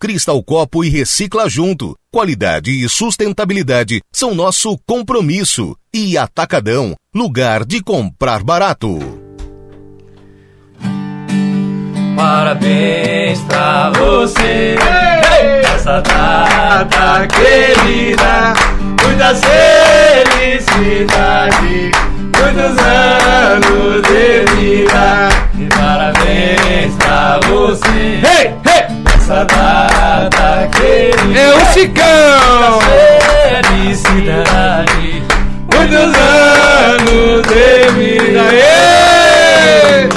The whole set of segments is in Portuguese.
Cristal Copo e Recicla Junto. Qualidade e sustentabilidade são nosso compromisso. E Atacadão, lugar de comprar barato. Parabéns pra você Nessa data querida Muita felicidade Muitos anos de vida E parabéns pra você Nessa data querida É o Chicão! Felicidade Muitos anos de vida Aê!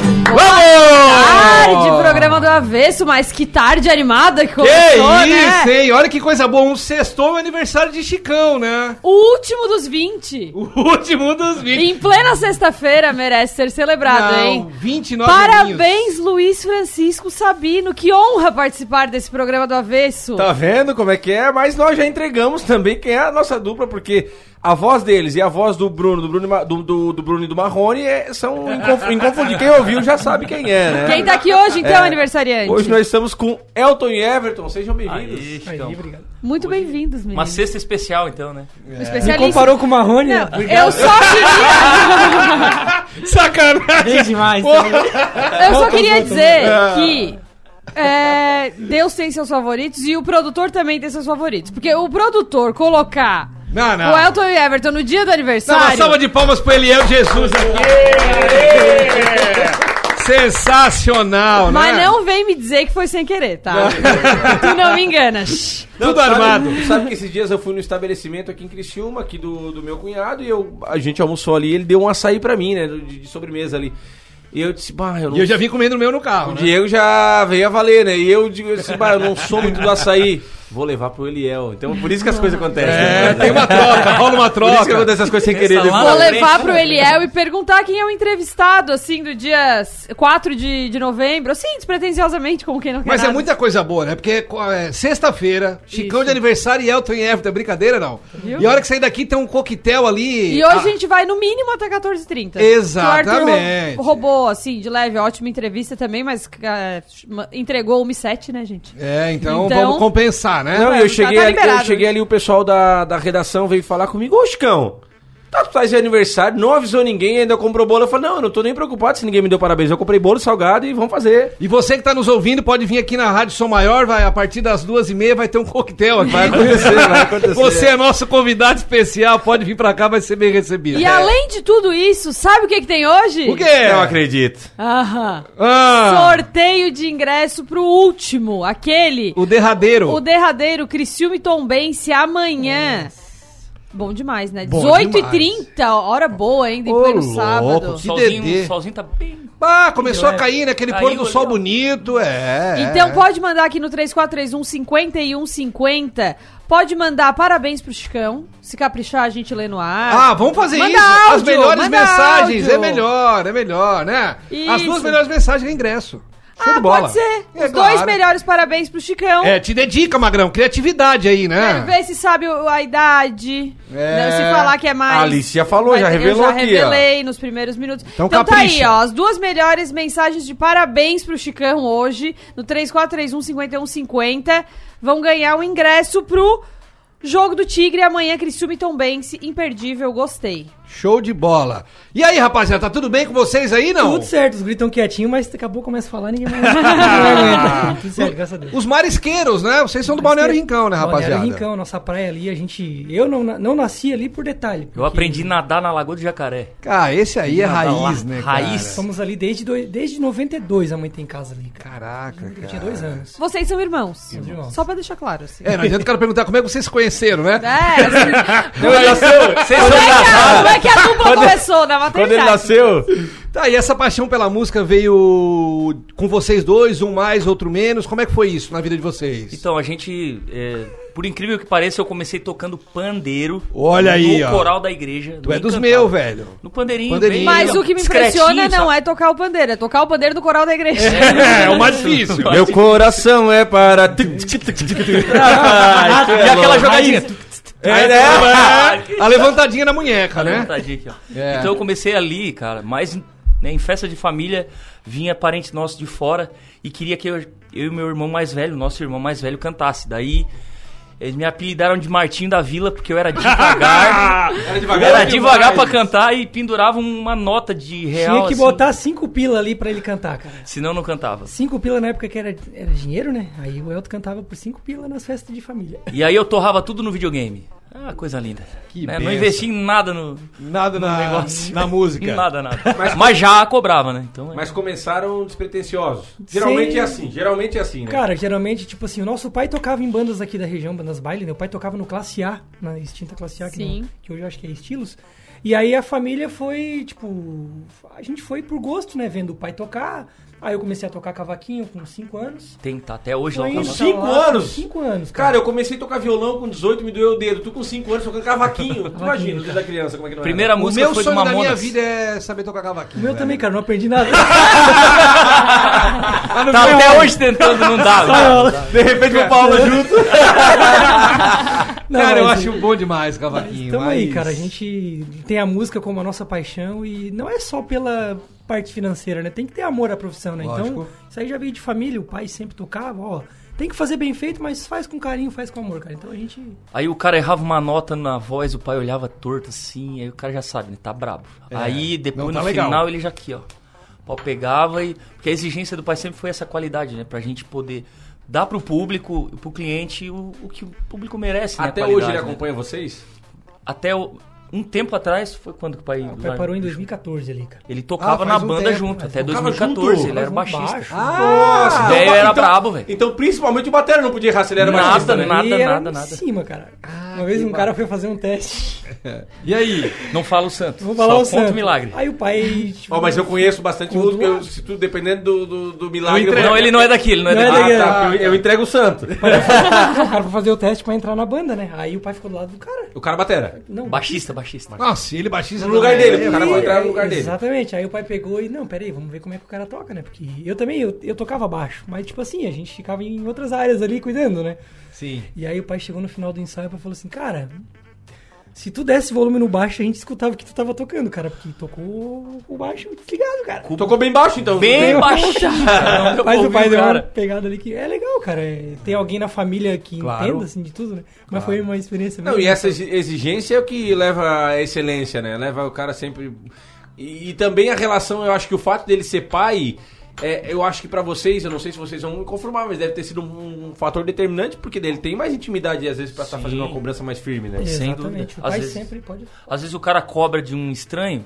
Tarde, programa do avesso, mas que tarde animada que Que começou, isso, né? hein? Olha que coisa boa. Um sextou aniversário de Chicão, né? O último dos 20. O último dos 20. Em plena sexta-feira merece ser celebrado, Não, hein? 29 Parabéns, aninhos. Luiz Francisco Sabino. Que honra participar desse programa do avesso. Tá vendo como é que é? Mas nós já entregamos também quem é a nossa dupla, porque a voz deles e a voz do Bruno, do Bruno, e do, do, do Bruno e do Marrone é- são inconf- inconfundíveis. Quem ouviu já sabe quem é, né? Quem tá aqui hoje, então, É. aniversariante? Hoje nós estamos com Elton e Everton, sejam bem-vindos. Muito bem-vindos, meninos. Uma cesta especial então, né? Um especialista. Comparou com o Marrone? Não, eu só queria... Sacanagem. Bem demais. Eu só queria dizer que é, Deus tem seus favoritos e o produtor também tem seus favoritos. Porque o produtor colocar Não, não. o Elton e Everton no dia do Dá uma aniversário. salva de palmas pro Eliel Jesus aqui. Sensacional, Mas né? não vem me dizer que foi sem querer, tá? tu não me enganas. Tudo sabe- armado. Sabe que esses dias eu fui no estabelecimento aqui em Criciúma, aqui do, do meu cunhado, e eu, a gente almoçou ali, ele deu um açaí pra mim, né, de, de sobremesa ali. E eu disse, bah, eu não E eu já vim comendo o meu no carro, O né? Diego já veio a valer, né? E eu digo assim, bah, eu não sou muito do açaí. Vou levar pro Eliel. Então por isso que as coisas acontecem. É, né? tem uma troca, rola uma Por isso que troca. acontece essas coisas sem querer. Vou levar pro Eliel e perguntar quem é o entrevistado, assim, do dia 4 de, de novembro. Assim, despretensiosamente, como quem não quer Mas é nada. muita coisa boa, né? Porque é, sexta-feira, Chicão Isso. de aniversário e Elton e Everton. É brincadeira, não? Viu? E a hora que sair daqui tem um coquetel ali. E hoje Ah, a gente vai no mínimo até 14h30. Exatamente. Roubou, assim, de leve, ótima entrevista também, mas é, entregou o 1,7, né, gente? É, então, Então- vamos compensar, né? Não, eu cheguei, tá ali, eu cheguei ali, o pessoal da, da redação veio falar comigo, ô Chicão, tá, tu faz aniversário, não avisou ninguém, ainda comprou bolo. Eu falei, não, eu não tô nem preocupado se ninguém me deu parabéns. Eu comprei bolo salgado e vamos fazer. E você que tá nos ouvindo pode vir aqui na Rádio Som Maior, vai, a partir das duas e meia vai ter um coquetel aqui. Vai acontecer, vai acontecer. Você é nosso convidado especial, pode vir pra cá, vai ser bem recebido. E além de tudo isso, sabe o que, que tem hoje? O quê? Não acredito. Aham. Ah, Sorteio de ingresso pro último, aquele. o derradeiro. O derradeiro Criciúma e Tombense amanhã. Bom demais, né? Bom 18h30, hora boa ainda, em Ô, sábado. Que solzinho, dedê. o solzinho tá bem. Ah, começou a cair, né? Aquele Caiu pôr do sol ó. bonito, é. Então é. pode mandar aqui no 3431 5150. Pode mandar parabéns pro Chicão. Se caprichar, a gente lê no ar. Ah, vamos fazer Manda isso. As áudio, melhores manda mensagens. áudio. É melhor, é melhor, né? As Isso. duas melhores mensagens é ingresso. Show ah, de bola. pode ser. É Os claro. dois melhores parabéns pro Chicão. É, te dedica, Magrão. Criatividade aí, Quero né? ver se sabe a idade. É. Não, se falar que é mais. A Alice já falou, já eu revelou já aqui, ó. revelei nos primeiros minutos. Então Então, tá aí, ó. As duas melhores mensagens de parabéns pro Chicão hoje, no 3431-5150, vão ganhar o ingresso pro jogo do Tigre amanhã, Criciúma e Tombense. Imperdível, gostei. Show de bola. E aí, rapaziada, tá tudo bem com vocês aí, não? Tudo certo, os gritam quietinho, mas daqui a pouco começa a falar, ninguém mais. Tudo certo, graças a Deus. Os marisqueiros, né? Vocês são do Balneário Rincão, né, rapaziada? Balneário Rincão, nossa praia ali, a gente. Eu não, não nasci ali por detalhe. Eu porque aprendi a nadar na Lagoa do Jacaré. Cara, esse aí é raiz, lá. né, Raiz. cara? Somos ali desde, dois- desde 92 a mãe tem casa ali, cara. Caraca, Eu cara. tinha dois anos. Vocês são irmãos. Somos irmãos. Só pra deixar claro, assim. É, não adianta o cara perguntar como é que vocês se conheceram, né? É, assim, Quando ele nasceu, como, é que a, como é que a dupla Quando- começou na quando ele maternidade? nasceu, Tá, e essa paixão pela música veio com vocês dois, um mais, outro menos? Como é que foi isso na vida de vocês? Então, a gente, é, por incrível que pareça, eu comecei tocando pandeiro. Olha aí, no ó. coral da igreja. tu é dos meus, velho. No pandeirinho. Pandeirinho. Mas ó, o que me impressiona não sabe? é tocar o pandeiro, é tocar o pandeiro do coral da igreja. É, o mais difícil. Meu coração é para. Ah, e aquela jogadinha. É, né? A levantadinha na munheca, né? levantadinha aqui, ó. É. Então eu comecei ali, cara, mas né, em festa de família vinha parente nosso de fora e queria que eu, eu e meu irmão mais velho, nosso irmão mais velho, cantasse. Daí eles me apelidaram de Martinho da Vila porque eu era devagar. Era devagar. era devagar pra cantar e pendurava uma nota de real. Tinha que assim, botar cinco pila ali pra ele cantar, cara. Senão eu não cantava. Cinco pila na época que era, era dinheiro, né? Aí o Elton cantava por cinco pila nas festas de família. E aí eu torrava tudo no videogame. Ah, coisa linda. Que Né, Não investi em nada no, Nada na, negócio. na música. nada, nada. Mas, já cobrava, né? Então, é. Mas começaram despretensiosos. Geralmente Sim. é assim, geralmente é assim, né? Cara, geralmente, tipo assim, o nosso pai tocava em bandas aqui da região, bandas baile, né? O pai tocava no Classe A, na extinta Classe A, que, não- que hoje eu acho que é Estilos. E aí a família foi, tipo, a gente foi por gosto, né? Vendo o pai tocar. Aí eu comecei a tocar cavaquinho com 5 anos. Tem, tá até hoje lá o tá lá, anos? 5 anos, Cara, cara. eu comecei a tocar violão com 18, me doeu o dedo. Tu com 5 anos tocando cavaquinho. Tu imagina, o dedo da criança, como é que não é? Primeira O música meu foi sonho da minha vida é saber tocar cavaquinho. O meu velho. também, cara, não aprendi nada. Tá até hoje tentando, não dá. dá. De repente vou pra aula junto. Não, cara, eu acho bom demais cavaquinho. Então aí, mas- cara, a gente tem a música como a nossa paixão e não é só pela parte financeira, né? Tem que ter amor à profissão, né? Lógico. Então, isso aí já veio de família, o pai sempre tocava, ó. Tem que fazer bem feito, mas faz com carinho, faz com amor, cara. Então a gente. Aí o cara errava uma nota na voz, o pai olhava torto assim, aí o cara já sabe, né? Tá brabo. É, aí depois tá no legal. final ele já aqui, ó. O pau pegava e. Porque a exigência do pai sempre foi essa qualidade, né? Pra gente poder dar pro público, pro cliente, o, o que o público merece, né? Até Qualidade, hoje ele né? acompanha vocês? Até o- um tempo atrás, foi quando que o pai. O pai parou em 2014 ali, cara. Ele tocava Ah, na um banda tempo, junto, mas até tocava 2014, junto? ele era um baixista. baixo. Ah, O velho era brabo, velho. Então, principalmente o batera não podia errar se ele era Nada, baixista, né? nada, Ele era nada, em nada. cima, cara. Uma vez um cara foi fazer um teste. E aí? Não fala o santo. Vou falar só o santo. o milagre. Aí o pai. tipo, Ó, mas eu conheço bastante Tudo música, eu, lá. se tu, dependendo do, do, do milagre... Não, ele não é daqui, ele não é Não é daqui. daqui. Ah, tá, eu, eu entrego o santo. o cara foi fazer o teste pra entrar na banda, né? Aí o pai ficou do lado do cara. O cara batera. Não, Baixista, baixista. Nossa, ele baixista No lugar também. dele, o cara vai entrar no lugar dele. Exatamente. Aí o pai pegou e, não, peraí, vamos ver como é que o cara toca, né? Porque eu também, eu, eu tocava baixo, mas tipo assim, a gente ficava em outras áreas ali cuidando, né? Sim. E aí o pai chegou no final do ensaio e falou assim, cara, se tu desse volume no baixo, a gente escutava o que tu tava tocando, cara, porque tocou o baixo desligado, cara. Tocou bem baixo, então. Bem baixinho. Mas o pai deu uma pegada ali que é legal, cara. é- Tem alguém na família que Claro. entenda, assim, de tudo, né? Mas foi uma experiência Não, e essa exigência é o que leva à excelência, né? Leva o cara sempre. E, e também a relação, eu acho que o fato dele ser pai, é, eu acho que pra vocês, eu não sei se vocês vão me conformar, mas deve ter sido um, um fator determinante, porque ele tem mais intimidade, às vezes, pra estar Sim. fazendo uma cobrança mais firme, né? sem Exatamente. dúvida. O Às vezes- sempre pode... Às vezes o cara cobra de um estranho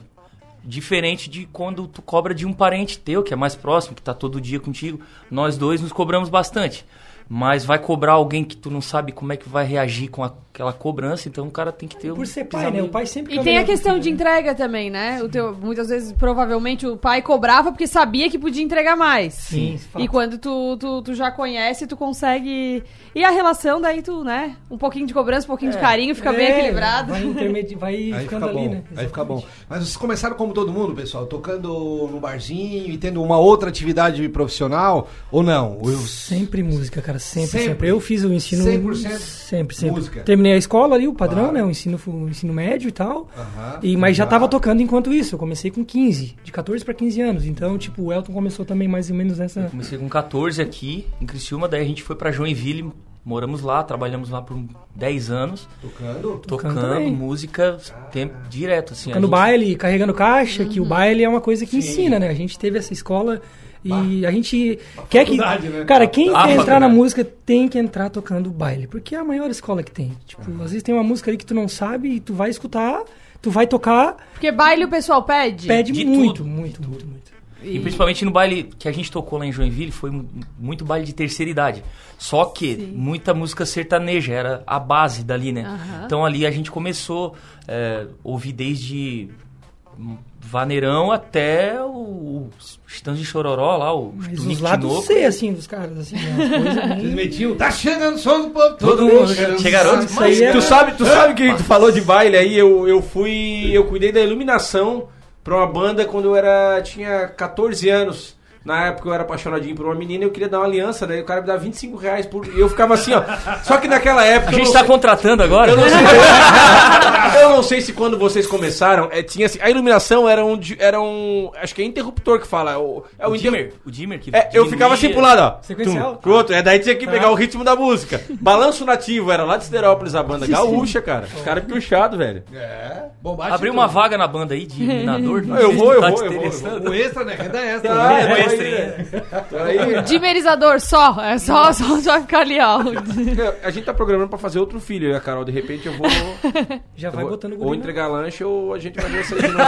diferente de quando tu cobra de um parente teu, que é mais próximo, que tá todo dia contigo. Nós dois nos cobramos bastante. Mas vai cobrar alguém que tu não sabe como é que vai reagir com aquela cobrança, então o cara tem que ter um. Por ser pai, né? O pai sempre E tem a questão de né? entrega também, né? O teu, muitas vezes, provavelmente, o pai cobrava porque sabia que podia entregar mais. Sim, fato. E quando tu, tu, tu já conhece, tu consegue. E a relação, daí tu, né? Um pouquinho de cobrança, um pouquinho de carinho, fica bem É, equilibrado. Vai, intermedi... vai Aí ficando fica ali, bom, né? aí fica bom. Exatamente. Mas vocês começaram como todo mundo, pessoal, tocando no barzinho e tendo uma outra atividade profissional ou não? Eu... Sempre música, cara, sempre, Sempre. sempre. Eu fiz o ensino 100% sempre, sempre. música. Terminei a escola ali, o padrão, Claro. né, o ensino o ensino médio e tal. Aham. E mas já Já. tava tocando enquanto isso. Eu comecei com 15, de 14 para 15 anos. Então, tipo, o Elton começou também mais ou menos nessa Comecei com 14 aqui, em Criciúma, daí a gente foi pra Joinville, moramos lá, trabalhamos lá por 10 anos, Tocando? Tocando tocando música tempo direto, assim. tocando gente- baile, carregando caixa, que o Uhum. baile é uma coisa que ensina, né? A gente teve essa escola e a gente quer que né? cara, quem A quer entrar na faculdade. música tem que entrar tocando baile, porque é a maior escola que tem. Tipo, às vezes tem uma música ali que tu não sabe e tu vai escutar, tu vai tocar, Porque baile o pessoal pede. pede De muito, tudo. muito, muito, muito. E principalmente no baile que a gente tocou lá em Joinville, foi mu- muito baile de terceira idade. Só que muita música sertaneja, era a base dali, né? Então ali a gente começou a ouvir desde vaneirão até o Estande de Chororó lá, o Mas os lados. C, assim, dos caras, assim, Vocês bem... metiam, tá chegando o som do povo, todo, Todo mundo chegando. chegaram Isso aí é- Tu sabe, tu sabe que tu falou de baile aí, eu, eu fui. Eu cuidei da iluminação pra uma banda quando eu era. tinha 14 anos. Na época eu era apaixonadinho por uma menina e eu queria dar uma aliança, né? E o cara me dava 25 reais por. E eu ficava assim, ó. Só que naquela época. A gente não tá contratando agora? Eu não sei, eu não sei se quando vocês começaram, é, tinha assim, a iluminação era um, era um, acho que é interruptor que fala, é o, é o, O inter- dimmer, o dimmer que É, eu ficava assim pro lado, ó. Sequencial. Tum, pro outro. É, daí tinha que Tá. pegar o ritmo da música. Balanço nativo, era lá de Esterópolis a banda gaúcha, cara. Os caras puxados, velho. É, bombástico. Abriu uma vaga na banda aí de iluminador? Não Eu vou, eu tá vou, eu vou. O extra, né? Renda extra. Ah, né? é, É, aí, tô aí. Dimerizador só. É só, só, só vai ficar ali, ó. A gente tá programando pra fazer outro filho, a Carol, de repente eu vou. Já eu vai vou- botando o Ou guri na- entregar lanche ou a gente vai ver essa de novo.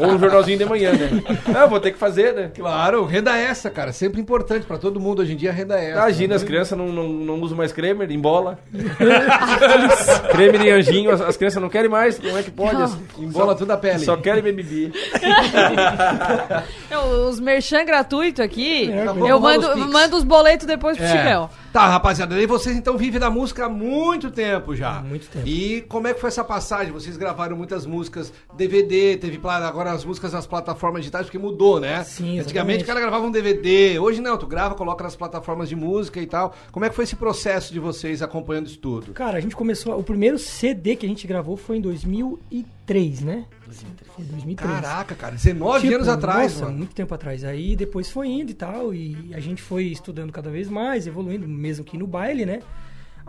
ou um jornalzinho de manhã, né? Eu vou ter que fazer, né? Claro, renda extra, cara. Sempre importante pra todo mundo hoje em dia, renda extra. Imagina, as crianças não, não, não usam mais cremer em bola. cremer em anjinho, as, as crianças não querem mais. Como é que pode? Embola toda a pele. Só querem BBB. Eu, Os merchan gratuito aqui, É, eu mando, mando os boletos depois pro É. Chicão. Tá, rapaziada, e vocês então vivem da música há muito tempo já. Há muito tempo. E como é que foi essa passagem? Vocês gravaram muitas músicas DVD, teve agora as músicas nas plataformas digitais, porque mudou, né? Sim, Antigamente o cara gravava um DVD, hoje não, tu grava, coloca nas plataformas de música e tal. Como é que foi esse processo de vocês acompanhando isso tudo? Cara, a gente começou. O primeiro CD que a gente gravou foi em 2003, né? Foi 2003. Caraca, cara, 19 Tipo, anos atrás, nossa, mano. muito tempo atrás. Aí depois foi indo e tal, e a gente foi estudando cada vez mais, evoluindo, mesmo que no baile, né?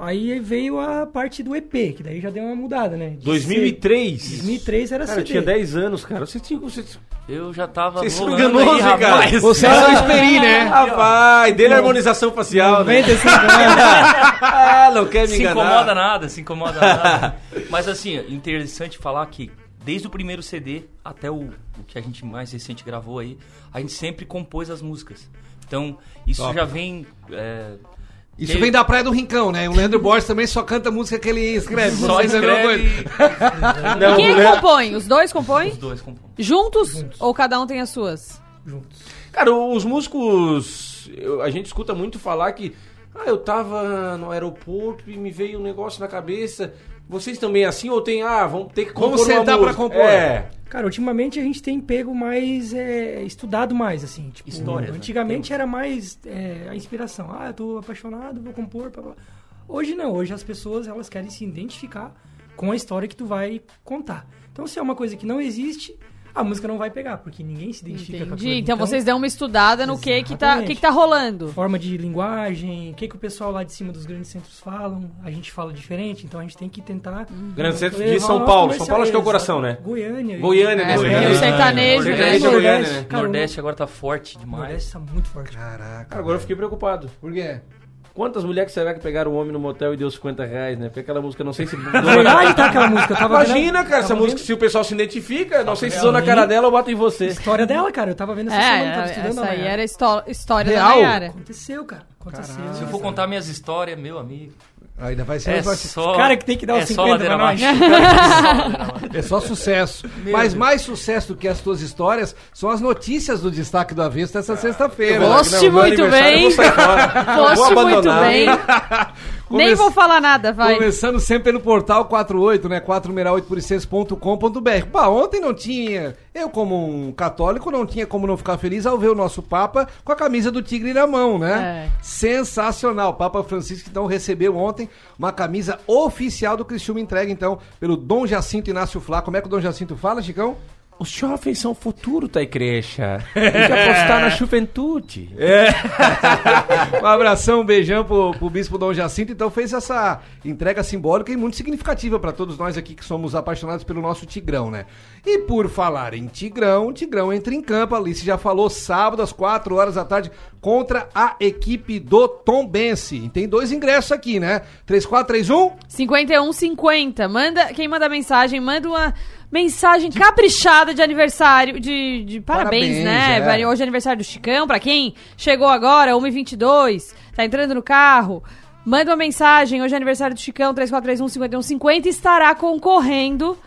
Aí veio a parte do EP, que daí já deu uma mudada, né? De 2003? ser- 2003 era Cara, CD. tinha 10 anos, cara. Você tinha. Você, Eu já tava Vocês são enganosos, aí, cara. rapaz. Você é só esperi, né? Ah, vai, dele a harmonização facial, né? 95 anos. Ah, não quer me se enganar. incomoda nada, se incomoda nada. Mas assim, interessante falar que desde o primeiro CD até o, o que a gente mais recente gravou aí, a gente sempre compôs as músicas. Então, isso Top. já vem. é, Isso que- vem da Praia do Rincão, né? O Leandro Borges também só canta música que ele escreve. Só é escreve. coisa. Não, Quem né? compõe? Os dois compõem? Os dois compõem. Juntos? Ou cada um tem as suas? Juntos. Cara, os músicos. eu- a gente escuta muito falar que. Ah, eu tava no aeroporto e me veio um negócio na cabeça. Vocês também é assim ou tem. Ah, vamos ter que compor Vamos uma sentar pra música? compor. É. Cara, ultimamente a gente tem pego mais, é, estudado mais, assim. Tipo, Histórias, né? Antigamente era mais é, a inspiração. Ah, eu tô apaixonado, vou compor, blá, blá. Hoje não, hoje as pessoas elas querem se identificar com a história que tu vai contar. Então se é uma coisa que não existe, a música não vai pegar, porque ninguém se identifica com Entendi. aquilo. Então, vocês dão uma estudada no que que tá, que que tá rolando. Forma de linguagem, o que, que o pessoal lá de cima dos grandes centros falam, a gente fala diferente, então a gente tem que tentar... Grande centro de levar São o nosso Paulo. São Paulo acho que é o coração, né? Goiânia. Goiânia, né? É, Goiânia. o sertanejo, né? É né? Cara, Nordeste agora tá forte o demais. Nordeste tá muito forte. Caraca. Cara, agora eu fiquei preocupado. Por quê? Quantas mulheres será que pegaram o homem no motel e deu 50 reais, né? Porque aquela música, não sei se. Verdade, tá aquela música. Imagina, vendo, cara, essa tava música, vendo se o pessoal se identifica, não sei se usou na cara dela ou bota em você. história dela, cara. Eu tava vendo essa semana, tava É, estudando essa aí era histó- história da Real? Nayara. Aconteceu, cara. Aconteceu. Se eu for contar minhas histórias, meu amigo. Ainda vai ser. É vai ser- só. Cara que tem que dar é os só 50 ladeira pra nós. É só sucesso. Mas mais sucesso do que as tuas histórias são as notícias do destaque do Avesso dessa sexta-feira. Meu muito bem. Foste muito abandonar. bem. Nem Come- vou falar nada, vai. Começando sempre pelo portal 48, né? 468por6.com.br. Pá, ontem não tinha. Eu, como um católico, não tinha como não ficar feliz ao ver o nosso Papa com a camisa do Tigre na mão, né? É. Sensacional. Papa Francisco, então, recebeu ontem uma camisa oficial do Cristiúma entregue, então, pelo Dom Jacinto Inácio Flá. Como é que o Dom Jacinto fala, Chicão? Os jovens são o futuro da igreja. Tem que apostar na juventude. Um abração, um beijão pro, pro Bispo Dom Jacinto. Então fez essa entrega simbólica e muito significativa para todos nós aqui que somos apaixonados pelo nosso Tigrão, né? E por falar em Tigrão, Tigrão entra em campo. Alice já falou sábado às 4 horas da tarde contra a equipe do Tom Bense. Tem dois ingressos aqui, né? 3431 5150. Manda, quem manda mensagem, manda uma mensagem caprichada de aniversário, de, de parabéns, Parabéns, né? é. Hoje é aniversário do Chicão, pra quem chegou agora, 1h22, tá entrando no carro. Manda uma mensagem, hoje é aniversário do Chicão, 3431-5150, estará concorrendo.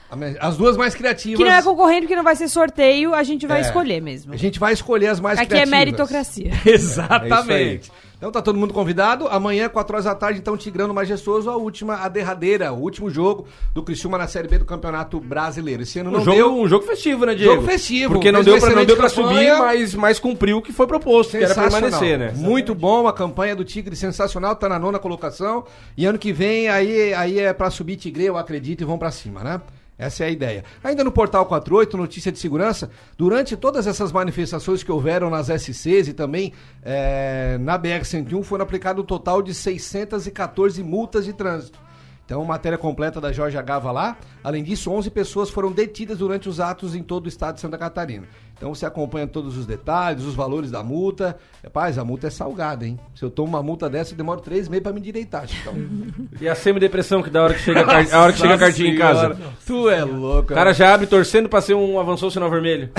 As duas mais criativas. Que não é concorrendo, que não vai ser sorteio, a gente vai É. escolher mesmo. A gente vai escolher as mais Aqui é criativas. meritocracia. Exatamente. Então tá todo mundo convidado. Amanhã, 4 horas da tarde, então, Tigrano Majestoso, a última, a derradeira, o último jogo do Criciúma na Série B do Campeonato Brasileiro. Esse ano Um não jogo, deu. um jogo festivo, né, Diego? Jogo festivo. Porque não deu pra, não deu pra campanha. subir, mas, mas cumpriu o que foi proposto, que era permanecer, né? Muito bom a campanha do Tigre, sensacional, tá na nona colocação. E ano que vem aí, aí é pra subir Tigre, eu acredito, e vão pra cima, né? Essa é a ideia. Ainda no Portal 48, notícia de segurança, durante todas essas manifestações que houveram nas SCs e também eh, na BR-101, foram aplicado um total de 614 multas de trânsito. Então, matéria completa da Jorge Gava lá. Além disso, 11 pessoas foram detidas durante os atos em todo o estado de Santa Catarina. Então, você acompanha todos os detalhes, os valores da multa. Rapaz, a multa é salgada, hein? Se eu tomo uma multa dessa, eu demoro três meses pra me direitar, Chicão. E a semidepressão que da hora que chega a, car- a hora que chega a cartinha em casa. Tu é louco. O cara já abre torcendo pra ser um avançou sinal vermelho.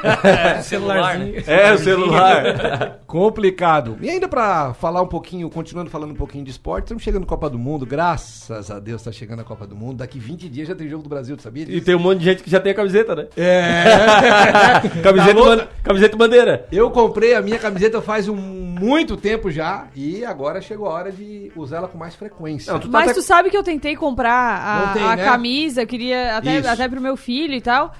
Celularzinho. É, o celular. Complicado. E ainda pra falar um pouquinho, continuando falando um pouquinho de esporte, estamos chegando na Copa do Mundo. Graças a Deus tá chegando a Copa do Mundo. Daqui 20 dias já tem jogo do Brasil, tu sabia E disso? tem um monte de gente que já tem a camiseta, né? É. Camiseta, Tá camiseta bandeira. Eu comprei a minha camiseta faz um muito tempo já e agora chegou a hora de usá-la com mais frequência. Não, tu tá Mas até- tu sabe que eu tentei comprar a, tem, a né? camisa, eu queria até, Isso. até pro meu filho e tal,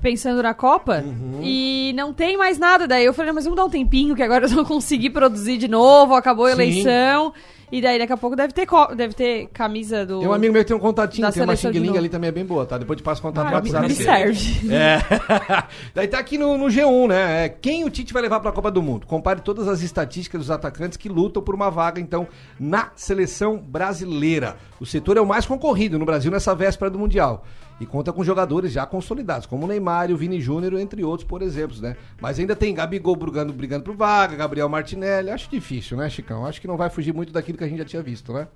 pensando na Copa, Uhum. e não tem mais nada. Daí eu falei, mas vamos dar um tempinho, que agora eu não consegui produzir de novo, acabou a Sim. eleição. E daí daqui a pouco deve ter, co- deve ter camisa do. Tem um amigo meu que tem um contatinho, Da tem uma seleção de xing novo. ali também é bem boa, tá? Depois te passo o contato no Ah, me, WhatsApp. me serve. É. Daí tá aqui no, no G1, né? É, Quem o Tite vai levar pra Copa do Mundo? Compare todas as estatísticas dos atacantes que lutam por uma vaga, então, na seleção brasileira. O setor é o mais concorrido no Brasil nessa véspera do Mundial. E conta com jogadores já consolidados, como o Neymar e o Vini Júnior, entre outros, por exemplo, né? Mas ainda tem Gabigol brigando, brigando por vaga, Gabriel Martinelli. Acho difícil, né, Chicão? Acho que não vai fugir muito daquilo que a gente já tinha visto, né?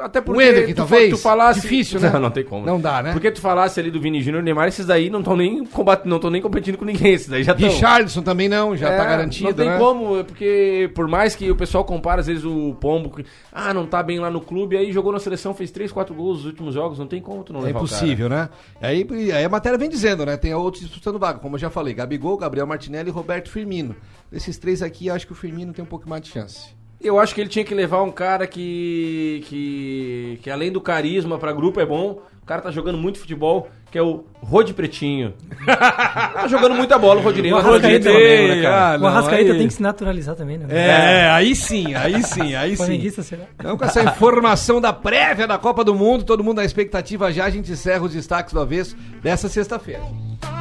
Até porque O Hendrick, tu, talvez? tu falasse... Difícil, né? Não, não tem como. Não dá, né? Porque tu falasse ali do Vini Júnior e Neymar, esses daí não estão nem combatendo, não estão nem competindo com ninguém, esses daí já estão. Richardson também não, já tá É, garantido, Não tem né? como, é porque por mais que o pessoal compara, às vezes, o Pombo, que, ah, não tá bem lá no clube, aí jogou na seleção, fez 3, 4 gols nos últimos jogos, não tem como tu não É impossível, né? Aí, aí a matéria vem dizendo, né? Tem outros disputando vaga, como eu já falei: Gabigol, Gabriel Martinelli e Roberto Firmino. Desses três aqui, acho que o Firmino tem um pouco mais de chance. Eu acho que ele tinha que levar um cara que, que, que além do carisma pra grupo é bom, o cara tá jogando muito futebol, que é o Rod Pretinho. tá jogando muita bola o Rodinei, O Rodinei Arrascaeta Flamengo, né, cara? o Arrascaeta tem que se naturalizar também, né? É, aí sim, aí sim, aí sim. Será? Então, com essa informação da prévia da Copa do Mundo, todo mundo na expectativa já, a gente encerra os destaques do avesso dessa sexta-feira.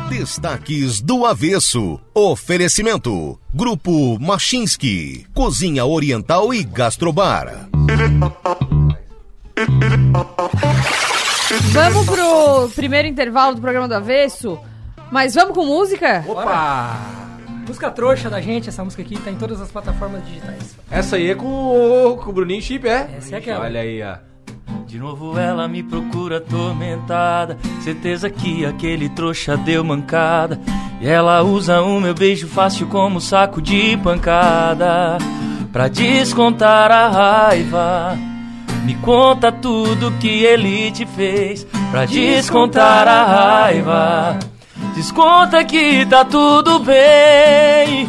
Destaques do Avesso. Oferecimento. Grupo Machinski. Cozinha Oriental e Gastrobar. Vamos pro primeiro intervalo do programa do Avesso. Mas vamos com música? Opa! Música trouxa da gente, essa música aqui tá em todas as plataformas digitais. Essa aí é com o, com o Bruninho Chip, é? Essa é aquela. Olha aí, ó. De novo ela me procura atormentada. Certeza que aquele trouxa deu mancada. E ela usa o meu beijo fácil como saco de pancada. Pra descontar a raiva. Me conta tudo que ele te fez. Pra descontar a raiva. Desconta que tá tudo bem.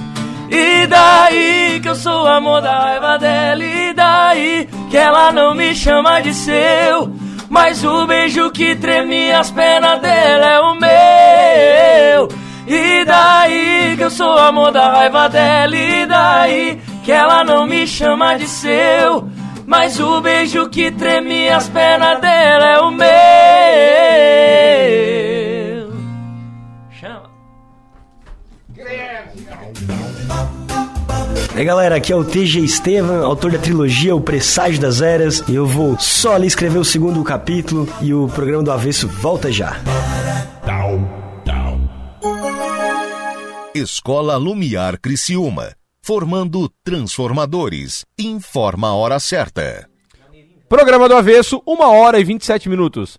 E daí que eu sou amor da raiva dela? E daí que ela não me chama de seu? Mas o beijo que treme as pernas dela é o meu. E daí que eu sou amor da raiva dela? E daí que ela não me chama de seu? Mas o beijo que treme as pernas dela é o meu E aí galera, aqui é o TG Estevam, autor da trilogia O Presságio das Eras. E eu vou só ali escrever o segundo capítulo e o programa do Avesso volta já. Escola Lumiar Criciúma. Formando transformadores. Informa a hora certa. Programa do Avesso, 1 hora e 27 minutos.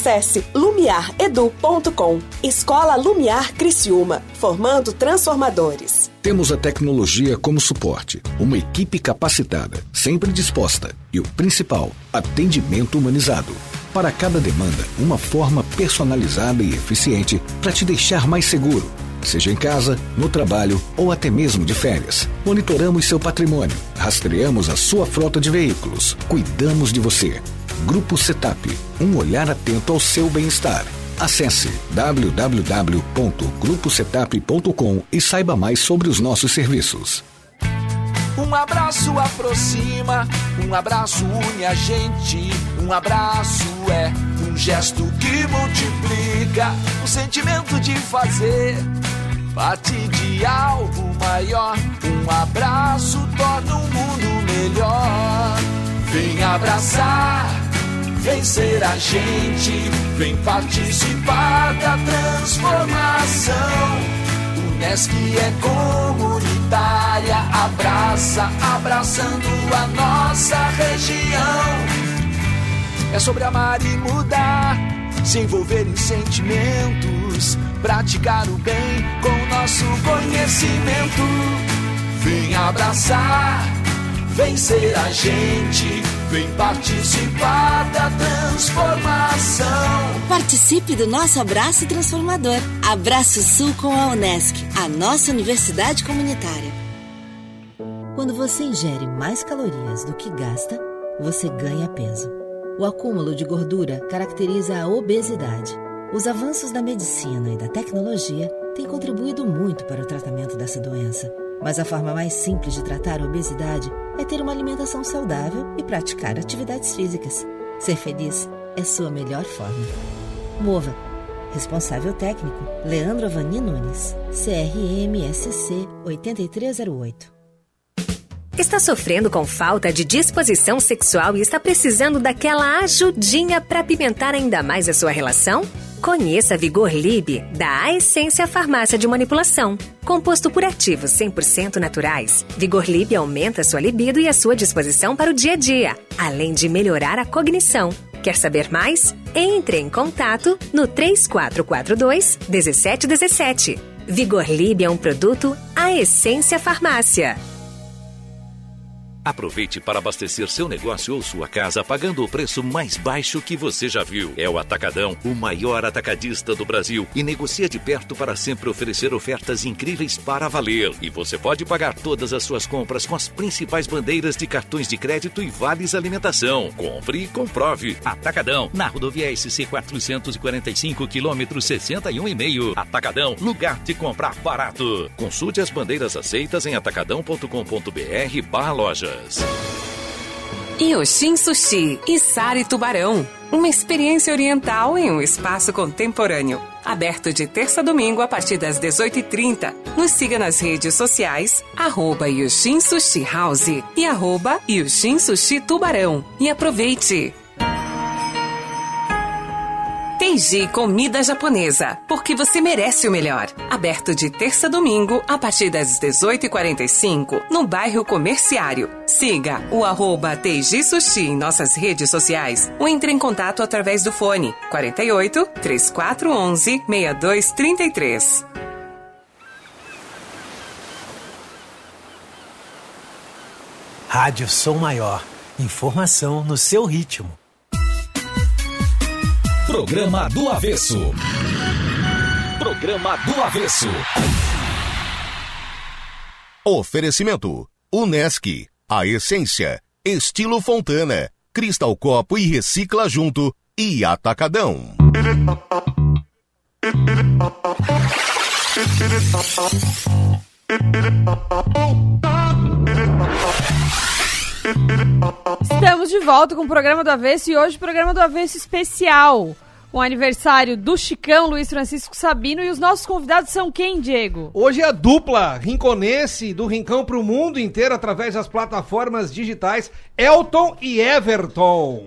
Acesse lumiaredu.com. Escola Lumiar Criciúma, formando transformadores. Temos a tecnologia como suporte, uma equipe capacitada, sempre disposta e o principal, atendimento humanizado. Para cada demanda, uma forma personalizada e eficiente para te deixar mais seguro. Seja em casa, no trabalho ou até mesmo de férias. Monitoramos seu patrimônio, rastreamos a sua frota de veículos, cuidamos de você. Grupo Setup, um olhar atento ao seu bem-estar. Acesse www.gruposetup.com e saiba mais sobre os nossos serviços. Um abraço aproxima, um abraço une a gente. Um abraço é um gesto que multiplica o sentimento de fazer parte de algo maior. Um abraço torna o mundo melhor. Vem abraçar, vem ser a gente, vem participar da transformação. Unesc é comunitária, abraça, abraçando a nossa região. É sobre amar e mudar, se envolver em sentimentos, praticar o bem com nosso conhecimento. Vem abraçar, vem ser a gente, vem participar da transformação. Participe do nosso abraço transformador. Abraço Sul com a Unesc, a nossa universidade comunitária. Quando você ingere mais calorias do que gasta, você ganha peso. O acúmulo de gordura caracteriza a obesidade. Os avanços da medicina e da tecnologia têm contribuído muito para o tratamento dessa doença. Mas a forma mais simples de tratar a obesidade é ter uma alimentação saudável e praticar atividades físicas. Ser feliz é sua melhor forma. Mova. Responsável técnico: Leandro Avani Nunes. CRMSC 8308. Está sofrendo com falta de disposição sexual e está precisando daquela ajudinha para pimentar ainda mais a sua relação? Conheça Vigor Lib da A Essência Farmácia de Manipulação. Composto por ativos 100% naturais, Vigor Lib aumenta sua libido e a sua disposição para o dia a dia, além de melhorar a cognição. Quer saber mais? Entre em contato no 3442 1717. Vigor Lib é um produto A Essência Farmácia. Aproveite para abastecer seu negócio ou sua casa pagando o preço mais baixo que você já viu. É o Atacadão, o maior atacadista do Brasil e negocia de perto para sempre oferecer ofertas incríveis para valer. E você pode pagar todas as suas compras com as principais bandeiras de cartões de crédito e vales alimentação. Compre e comprove. Atacadão, na rodovia SC 445, quilômetro 61,5. Atacadão, lugar de comprar barato. Consulte as bandeiras aceitas em atacadão.com.br barra loja. Yoshin Sushi e Sari Tubarão. Uma experiência oriental em um espaço contemporâneo. Aberto de terça a domingo a partir das 18h30. Nos siga nas redes sociais, arroba Yoshin Sushi House e arroba Yoshin Sushi Tubarão. E aproveite! Teiji Comida Japonesa, porque você merece o melhor. Aberto de terça a domingo, a partir das 18h45, no bairro Comerciário. Siga o arroba Teiji Sushi em nossas redes sociais ou entre em contato através do fone 48 3411 6233. Rádio Som Maior. Informação no seu ritmo. Programa do Avesso. Programa do Avesso. Oferecimento: Unesc, a essência, estilo Fontana, Cristal Copo e Recicla Junto e Atacadão. Estamos de volta com o programa do Avesso e hoje programa do Avesso especial. o aniversário do Chicão, Luiz Francisco Sabino. E os nossos convidados são quem, Diego? Hoje é a dupla rinconense do Rincão pro mundo inteiro através das plataformas digitais Elton e Everton.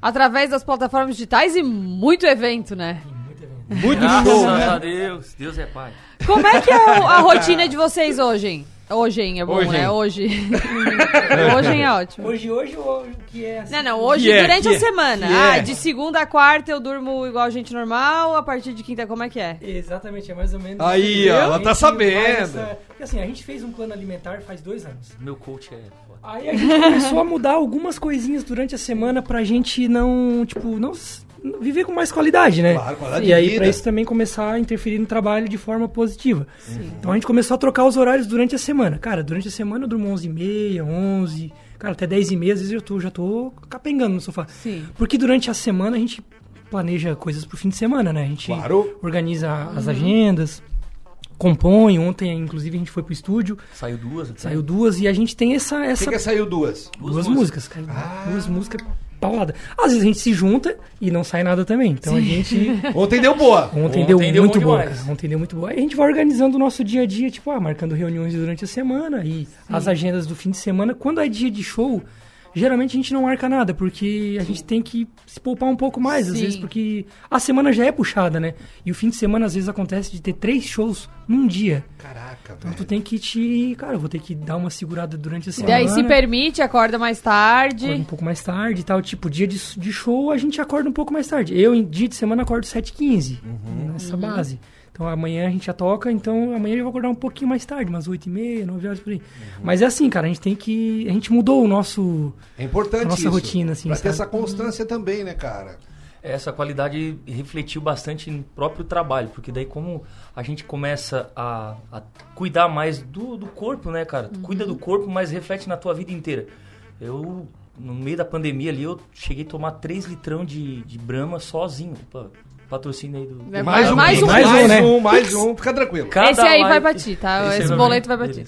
Através das plataformas digitais e muito evento, né? Muito Graças show, a né? Deus, Deus é pai. Como é que é o- a rotina de vocês hoje? hein? Hoje hein, é bom, Hoje, né? Hoje. hoje hein é ótimo. Hoje, hoje, o que é assim? Não, não, hoje Que é, durante a é, semana. que Ah, é. de segunda a quarta eu durmo igual gente normal, a partir de quinta como é que é? Exatamente, é mais ou menos. Aí, ó, A ela tá sabendo. Porque assim, a gente fez um plano alimentar faz dois anos. Meu coach é foda. Aí a gente começou a mudar algumas coisinhas durante a semana pra gente não, tipo, não viver com mais qualidade, né? Claro, qualidade e aí pra isso também começar a interferir no trabalho de forma positiva. Então a gente começou a trocar os horários durante a semana. Cara, durante a semana eu durmo 11h30, 11 cara, até 10h30, às vezes eu tô, já tô capengando no sofá. Sim. Porque durante a semana a gente planeja coisas pro fim de semana, né? A gente Claro. organiza as agendas, compõe. Ontem, inclusive, a gente foi pro estúdio, Saiu duas. até. saiu duas e a gente tem essa. O essa que, que saiu duas? duas músicas, cara. Duas músicas paulada. Às vezes a gente se junta e não sai nada também. Então a gente. Ontem deu boa. Ontem, Ontem deu, deu muito demais. cara. Ontem deu muito bom. Aí a gente vai organizando o nosso dia a dia, tipo, ah, marcando reuniões durante a semana e as agendas do fim de semana. Quando é dia de show, geralmente a gente não marca nada, porque a gente tem que se poupar um pouco mais, às Sim. vezes, porque a semana já é puxada, né? E o fim de semana, às vezes, acontece de ter três shows num dia. Caraca, Então tu velho. tem que te. Cara, eu vou ter que dar uma segurada durante a E semana. daí se permite, acorda mais tarde. Acorda um pouco mais tarde e tal. Tipo, dia de, de show a gente acorda um pouco mais tarde. Eu, em dia de semana, acordo 7h15. Uhum. Nessa base. Então amanhã a gente já toca, então amanhã eu vou acordar um pouquinho mais tarde, umas 8h30, 9 horas por aí. Uhum. Mas é assim, cara, a gente tem que. A gente mudou o nosso. É importante A nossa isso. rotina, assim, Pra ter sabe? essa constância também, né, cara? Essa qualidade refletiu bastante no próprio trabalho, porque daí como a gente começa a, a cuidar mais do, do corpo, né, cara? Tu cuida do corpo, mas reflete na tua vida inteira. Eu, no meio da pandemia ali, eu cheguei a tomar 3 litrão de, de Brahma sozinho. Opa, patrocínio aí do... É, Mais um, mais um, mais mais um, um, né? mais um. Fica tranquilo. Cada Esse aí live- vai pra ti, tá? Esse Esse, boleto vai pra ti.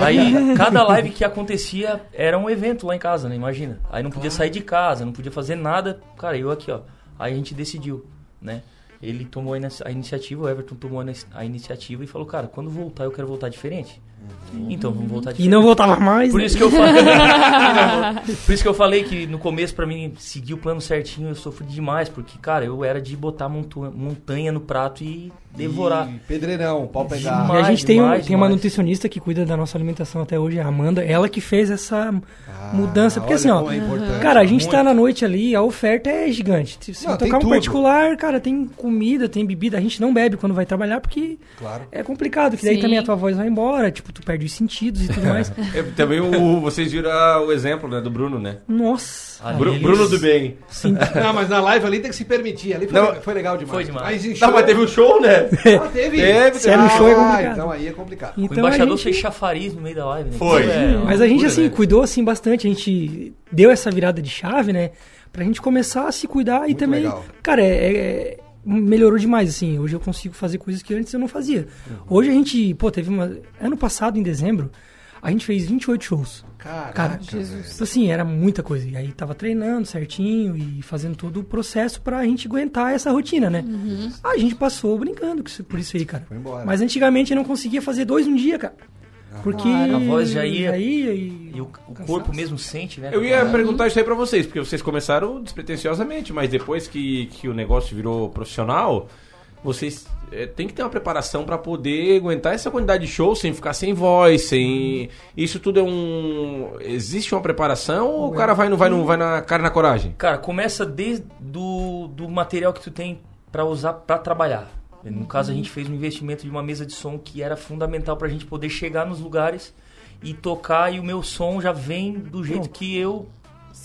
Aí, cada live que acontecia era um evento lá em casa, né? Imagina. Aí não podia sair de casa, não podia fazer nada. Cara, eu aqui, ó. Aí a gente decidiu, né? Ele tomou a inici- a iniciativa, o Everton tomou a iniciativa e falou, cara, quando voltar eu quero voltar diferente. Então, vamos voltar E diferente. não voltava mais. Por né? isso que eu falei. Por isso que eu falei que no começo, pra mim, seguir o plano certinho, eu sofri demais. Porque, cara, eu era de botar montanha no prato e devorar. Ih, pedreirão, pau E pegar. a gente tem, um- demais, tem uma demais. nutricionista que cuida da nossa alimentação até hoje, a Amanda, ela que fez essa mudança. Porque olha assim, ó, é cara, a gente Muito. tá na noite ali, a oferta é gigante. Se Não, tocar um tudo. particular, cara, tem comida, tem bebida. A gente não bebe quando vai trabalhar porque Claro. é complicado, que daí Sim. também a tua voz vai embora, tipo, tu perde os sentidos e tudo mais. É, também o, vocês viram ah, o exemplo né, do Bruno, né? Nossa. Ali Bru- eles- Bruno do bem. Sim. Não, mas na live ali tem que se permitir. Ali foi, Não, foi legal demais. foi demais. Mas em Não, mas teve um show, né? Ah, teve? Teve, Sério, o show é Ah, complicado. então aí é complicado. O Então, embaixador a gente... fez chafariz no meio da live, né? Foi. É Mas a gente, assim, né? cuidou, assim, bastante. A gente deu essa virada de chave, né? Pra gente começar a se cuidar e Muito também... legal. Cara, é, é- melhorou demais, assim. Hoje eu consigo fazer coisas que antes eu não fazia. Uhum. Hoje a gente... Pô, teve uma... Ano passado, em dezembro, a gente fez 28 shows. Caraca, Cara, tipo assim, era muita coisa. E aí tava treinando certinho e fazendo todo o processo pra gente aguentar essa rotina, né? A gente passou brincando por isso aí, cara. Foi embora. Mas antigamente eu não conseguia fazer dois um dia, cara. Porque Claro. A voz já ia- e, E o, o corpo mesmo sente, né? Eu ia perguntar isso aí pra vocês, porque vocês começaram despretensiosamente, mas depois que, que o negócio virou profissional, vocês eh, têm que ter uma preparação pra poder aguentar essa quantidade de shows sem ficar sem voz, sem. Isso tudo é um. Existe uma preparação ou o cara vai, não vai, não vai na cara e na coragem? Cara, começa desde do, do material que tu tem pra usar pra trabalhar. No caso, a gente fez um investimento de uma mesa de som que era fundamental pra gente poder chegar nos lugares e tocar e o meu som já vem do jeito que eu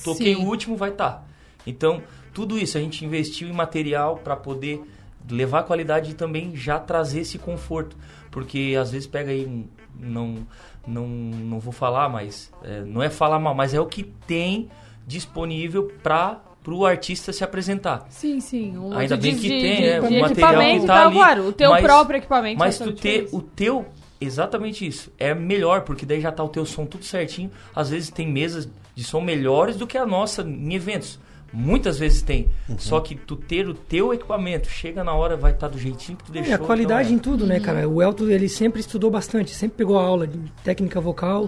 toquei Sim. o último vai estar. Então, tudo isso a gente investiu em material pra poder levar qualidade e também já trazer esse conforto, porque às vezes pega aí não não não vou falar, mas é, não é falar mal, mas é o que tem disponível para o artista se apresentar. Sim, sim. Um Ainda bem que de, tem, de, de o material que tá tal, ali, claro. O teu mas- próprio equipamento. Mas tu a ter o teu exatamente isso é melhor porque daí já tá o teu som tudo certinho. Às vezes tem mesas de som melhores do que a nossa em eventos. Muitas vezes tem. Uhum. Só que tu ter o teu equipamento, chega na hora, vai estar do jeitinho que tu deixou. É, a qualidade então em tudo, né, cara? O Elton, ele sempre estudou bastante, sempre pegou aula de técnica vocal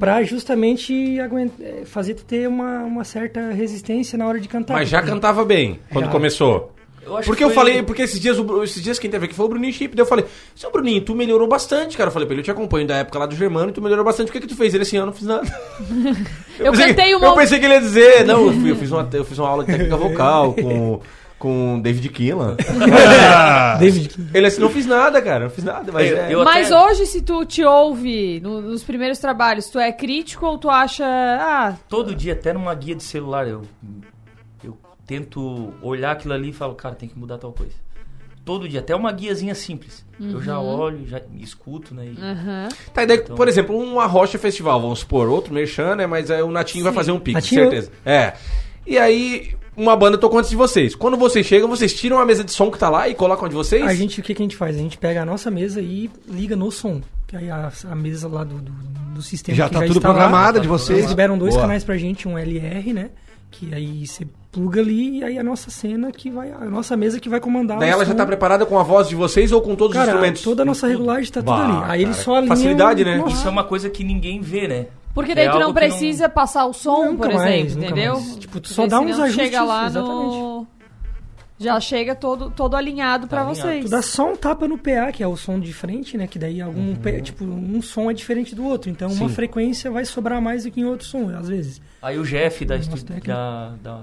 pra justamente aguent- eh, fazer tu ter uma, uma certa resistência na hora de cantar. Mas já cantava bem quando Já. começou. Eu porque que eu falei, porque esses dias, esses dias quem teve aqui foi o Bruninho Chip, daí eu falei, seu Bruninho, tu melhorou bastante, cara. Eu falei pra ele, eu te acompanho da época lá do Germano e tu melhorou bastante. O que que tu fez? Ele assim, eu não fiz nada. Eu pensei que- cantei uma- Eu pensei que ele ia dizer, não, eu, fui- eu fiz, uma, eu fiz uma aula de técnica vocal com, com o David Keelan. David Ele assim, não fiz nada, cara, não fiz nada. Mas, Eu- é- eu Mas até- hoje, se tu te ouve no- nos primeiros trabalhos, tu é crítico ou tu acha. Ah, Todo dia, até numa guia de celular, eu, eu tento olhar aquilo ali e falo, cara, tem que mudar tal coisa. Todo dia, até uma guiazinha simples. Eu já Uhum. olho, já escuto, né? e- aham. Tá, e daí, por exemplo, um Arrocha Festival, vamos supor, outro merchan, né? Mas aí o Natinho vai Sim. fazer um pique, Natinho- certeza. É. E aí, uma banda tocou antes de vocês. Quando vocês chegam, vocês tiram a mesa de som que tá lá e colocam onde vocês? A gente, o que, que a gente faz? A gente pega a nossa mesa e liga no som. Que aí a, a mesa lá do, do, do sistema Já que tá tudo está lá, programada de vocês? Eles liberam dois Boa. canais pra gente, um LR, né? Que aí você pluga ali e aí a nossa cena que vai. A nossa mesa que vai comandar Daí ela já som. tá preparada com a voz de vocês ou com todos os Cara, instrumentos? toda a nossa regulagem tá tudo ali. Aí eles cara, só alinham... facilidade, né? Isso é uma coisa que ninguém vê, né? Porque daí É tu não precisa passar o som, Nunca por mais, exemplo, nunca entendeu? mais. Tipo, tu só dá uns ajustes, chega lá no... exatamente. Já chega todo, todo alinhado pra alinhado. vocês. Tu dá só um tapa no PA, que é o som de frente, né? Que daí algum, pe- tipo, um som é diferente do outro. Então uma Sim. frequência vai sobrar mais do que em outro som, às vezes. Aí o Jeff da, da, da,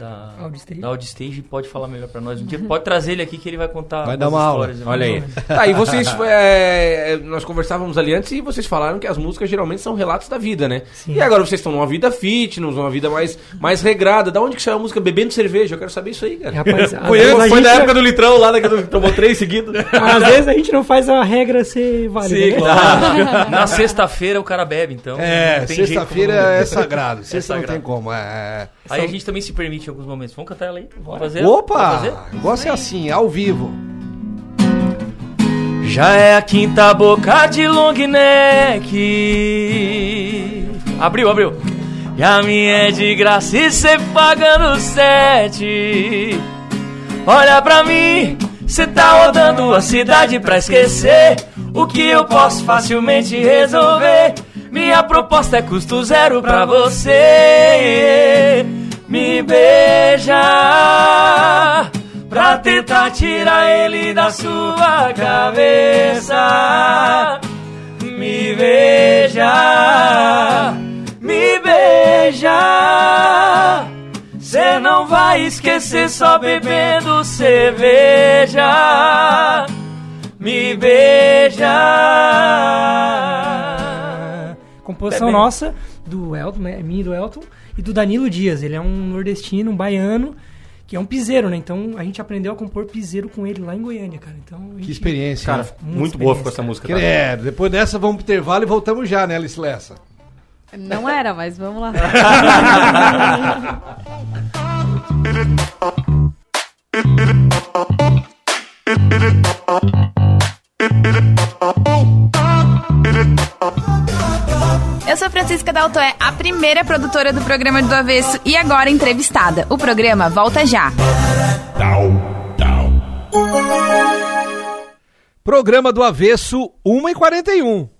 da, Audiostage. da pode falar melhor pra nós. Um dia pode trazer ele aqui que ele vai contar Vai dar uma aula. histórias. Olha aí. Tá, e vocês. é, nós conversávamos ali antes e vocês falaram que as músicas geralmente são relatos da vida, né? Sim. E agora vocês estão numa vida fitness, numa vida mais, mais regrada. Da onde que saiu a música Bebendo Cerveja? Eu quero saber isso aí, cara. Rapaz, Foi, a foi gente- na época do litrão lá, né, que tomou três seguidos. Às vezes a gente não faz a regra ser válida. Sim, né? claro. Na sexta-feira o cara bebe, então. É, não sexta-feira não é sagrado. Sexta não sagrado. tem como. É. Aí a gente também se permite em alguns momentos. Vamos cantar ela aí? Vamos fazer? Opa! Vamos fazer? O negócio é assim, ao vivo. Já é a quinta boca de long neck. Abriu, abriu. E a minha é de graça e cê pagando sete. Olha pra mim, cê tá rodando a cidade pra esquecer. O que eu posso facilmente resolver. Minha proposta é custo zero pra você. Me beija tirar ele da sua cabeça. Me beija, me beija. Cê não vai esquecer só bebendo cerveja. Me beija. Composição Bebe. nossa, do Elton, né? Minha e do Elton, e do Danilo Dias. Ele é um nordestino, um baiano, que é um piseiro, né? Então a gente aprendeu a compor piseiro com ele lá em Goiânia, cara. Então, gente- Que experiência. Cara, né? muito boa ficou essa música. tá? Credo. Depois dessa, vamos pro intervalo e voltamos já, né, Alice Lessa? Não era, mas vamos lá. Eu sou Francisca Daltoé, a primeira produtora do programa do Avesso e agora entrevistada. O programa volta já. Programa do Avesso 1 e 41.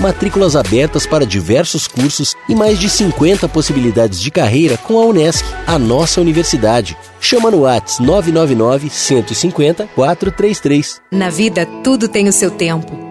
Matrículas abertas para diversos cursos e mais de 50 possibilidades de carreira com a Unesc, a nossa universidade. Chama no Whats 999 150 433. Na vida, tudo tem o seu tempo.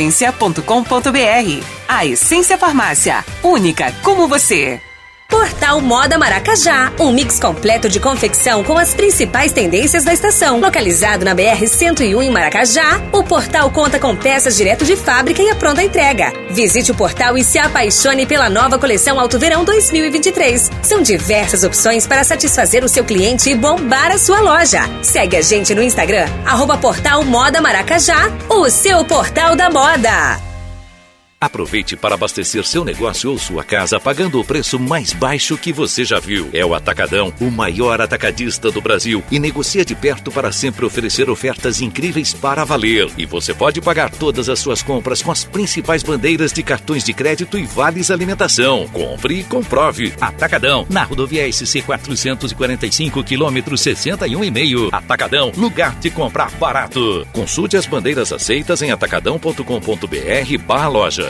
www.lojaessência.com.br. A Essência Farmácia, única como você. Portal Moda Maracajá, um mix completo de confecção com as principais tendências da estação. Localizado na BR 101 em Maracajá, o portal conta com peças direto de fábrica e a pronta entrega. Visite o portal e se apaixone pela nova coleção Alto Verão 2023. São diversas opções para satisfazer o seu cliente e bombar a sua loja. Segue a gente no Instagram, arroba Portal Moda Maracajá, o seu portal da moda. Aproveite para abastecer seu negócio ou sua casa pagando o preço mais baixo que você já viu. É o Atacadão, o maior atacadista do Brasil e negocia de perto para sempre oferecer ofertas incríveis para valer. E você pode pagar todas as suas compras com as principais bandeiras de cartões de crédito e vales alimentação. Compre e comprove. Atacadão, na rodovia SC 445, quilômetro 61,5. Atacadão, lugar de comprar barato. Consulte as bandeiras aceitas em atacadão.com.br barra loja.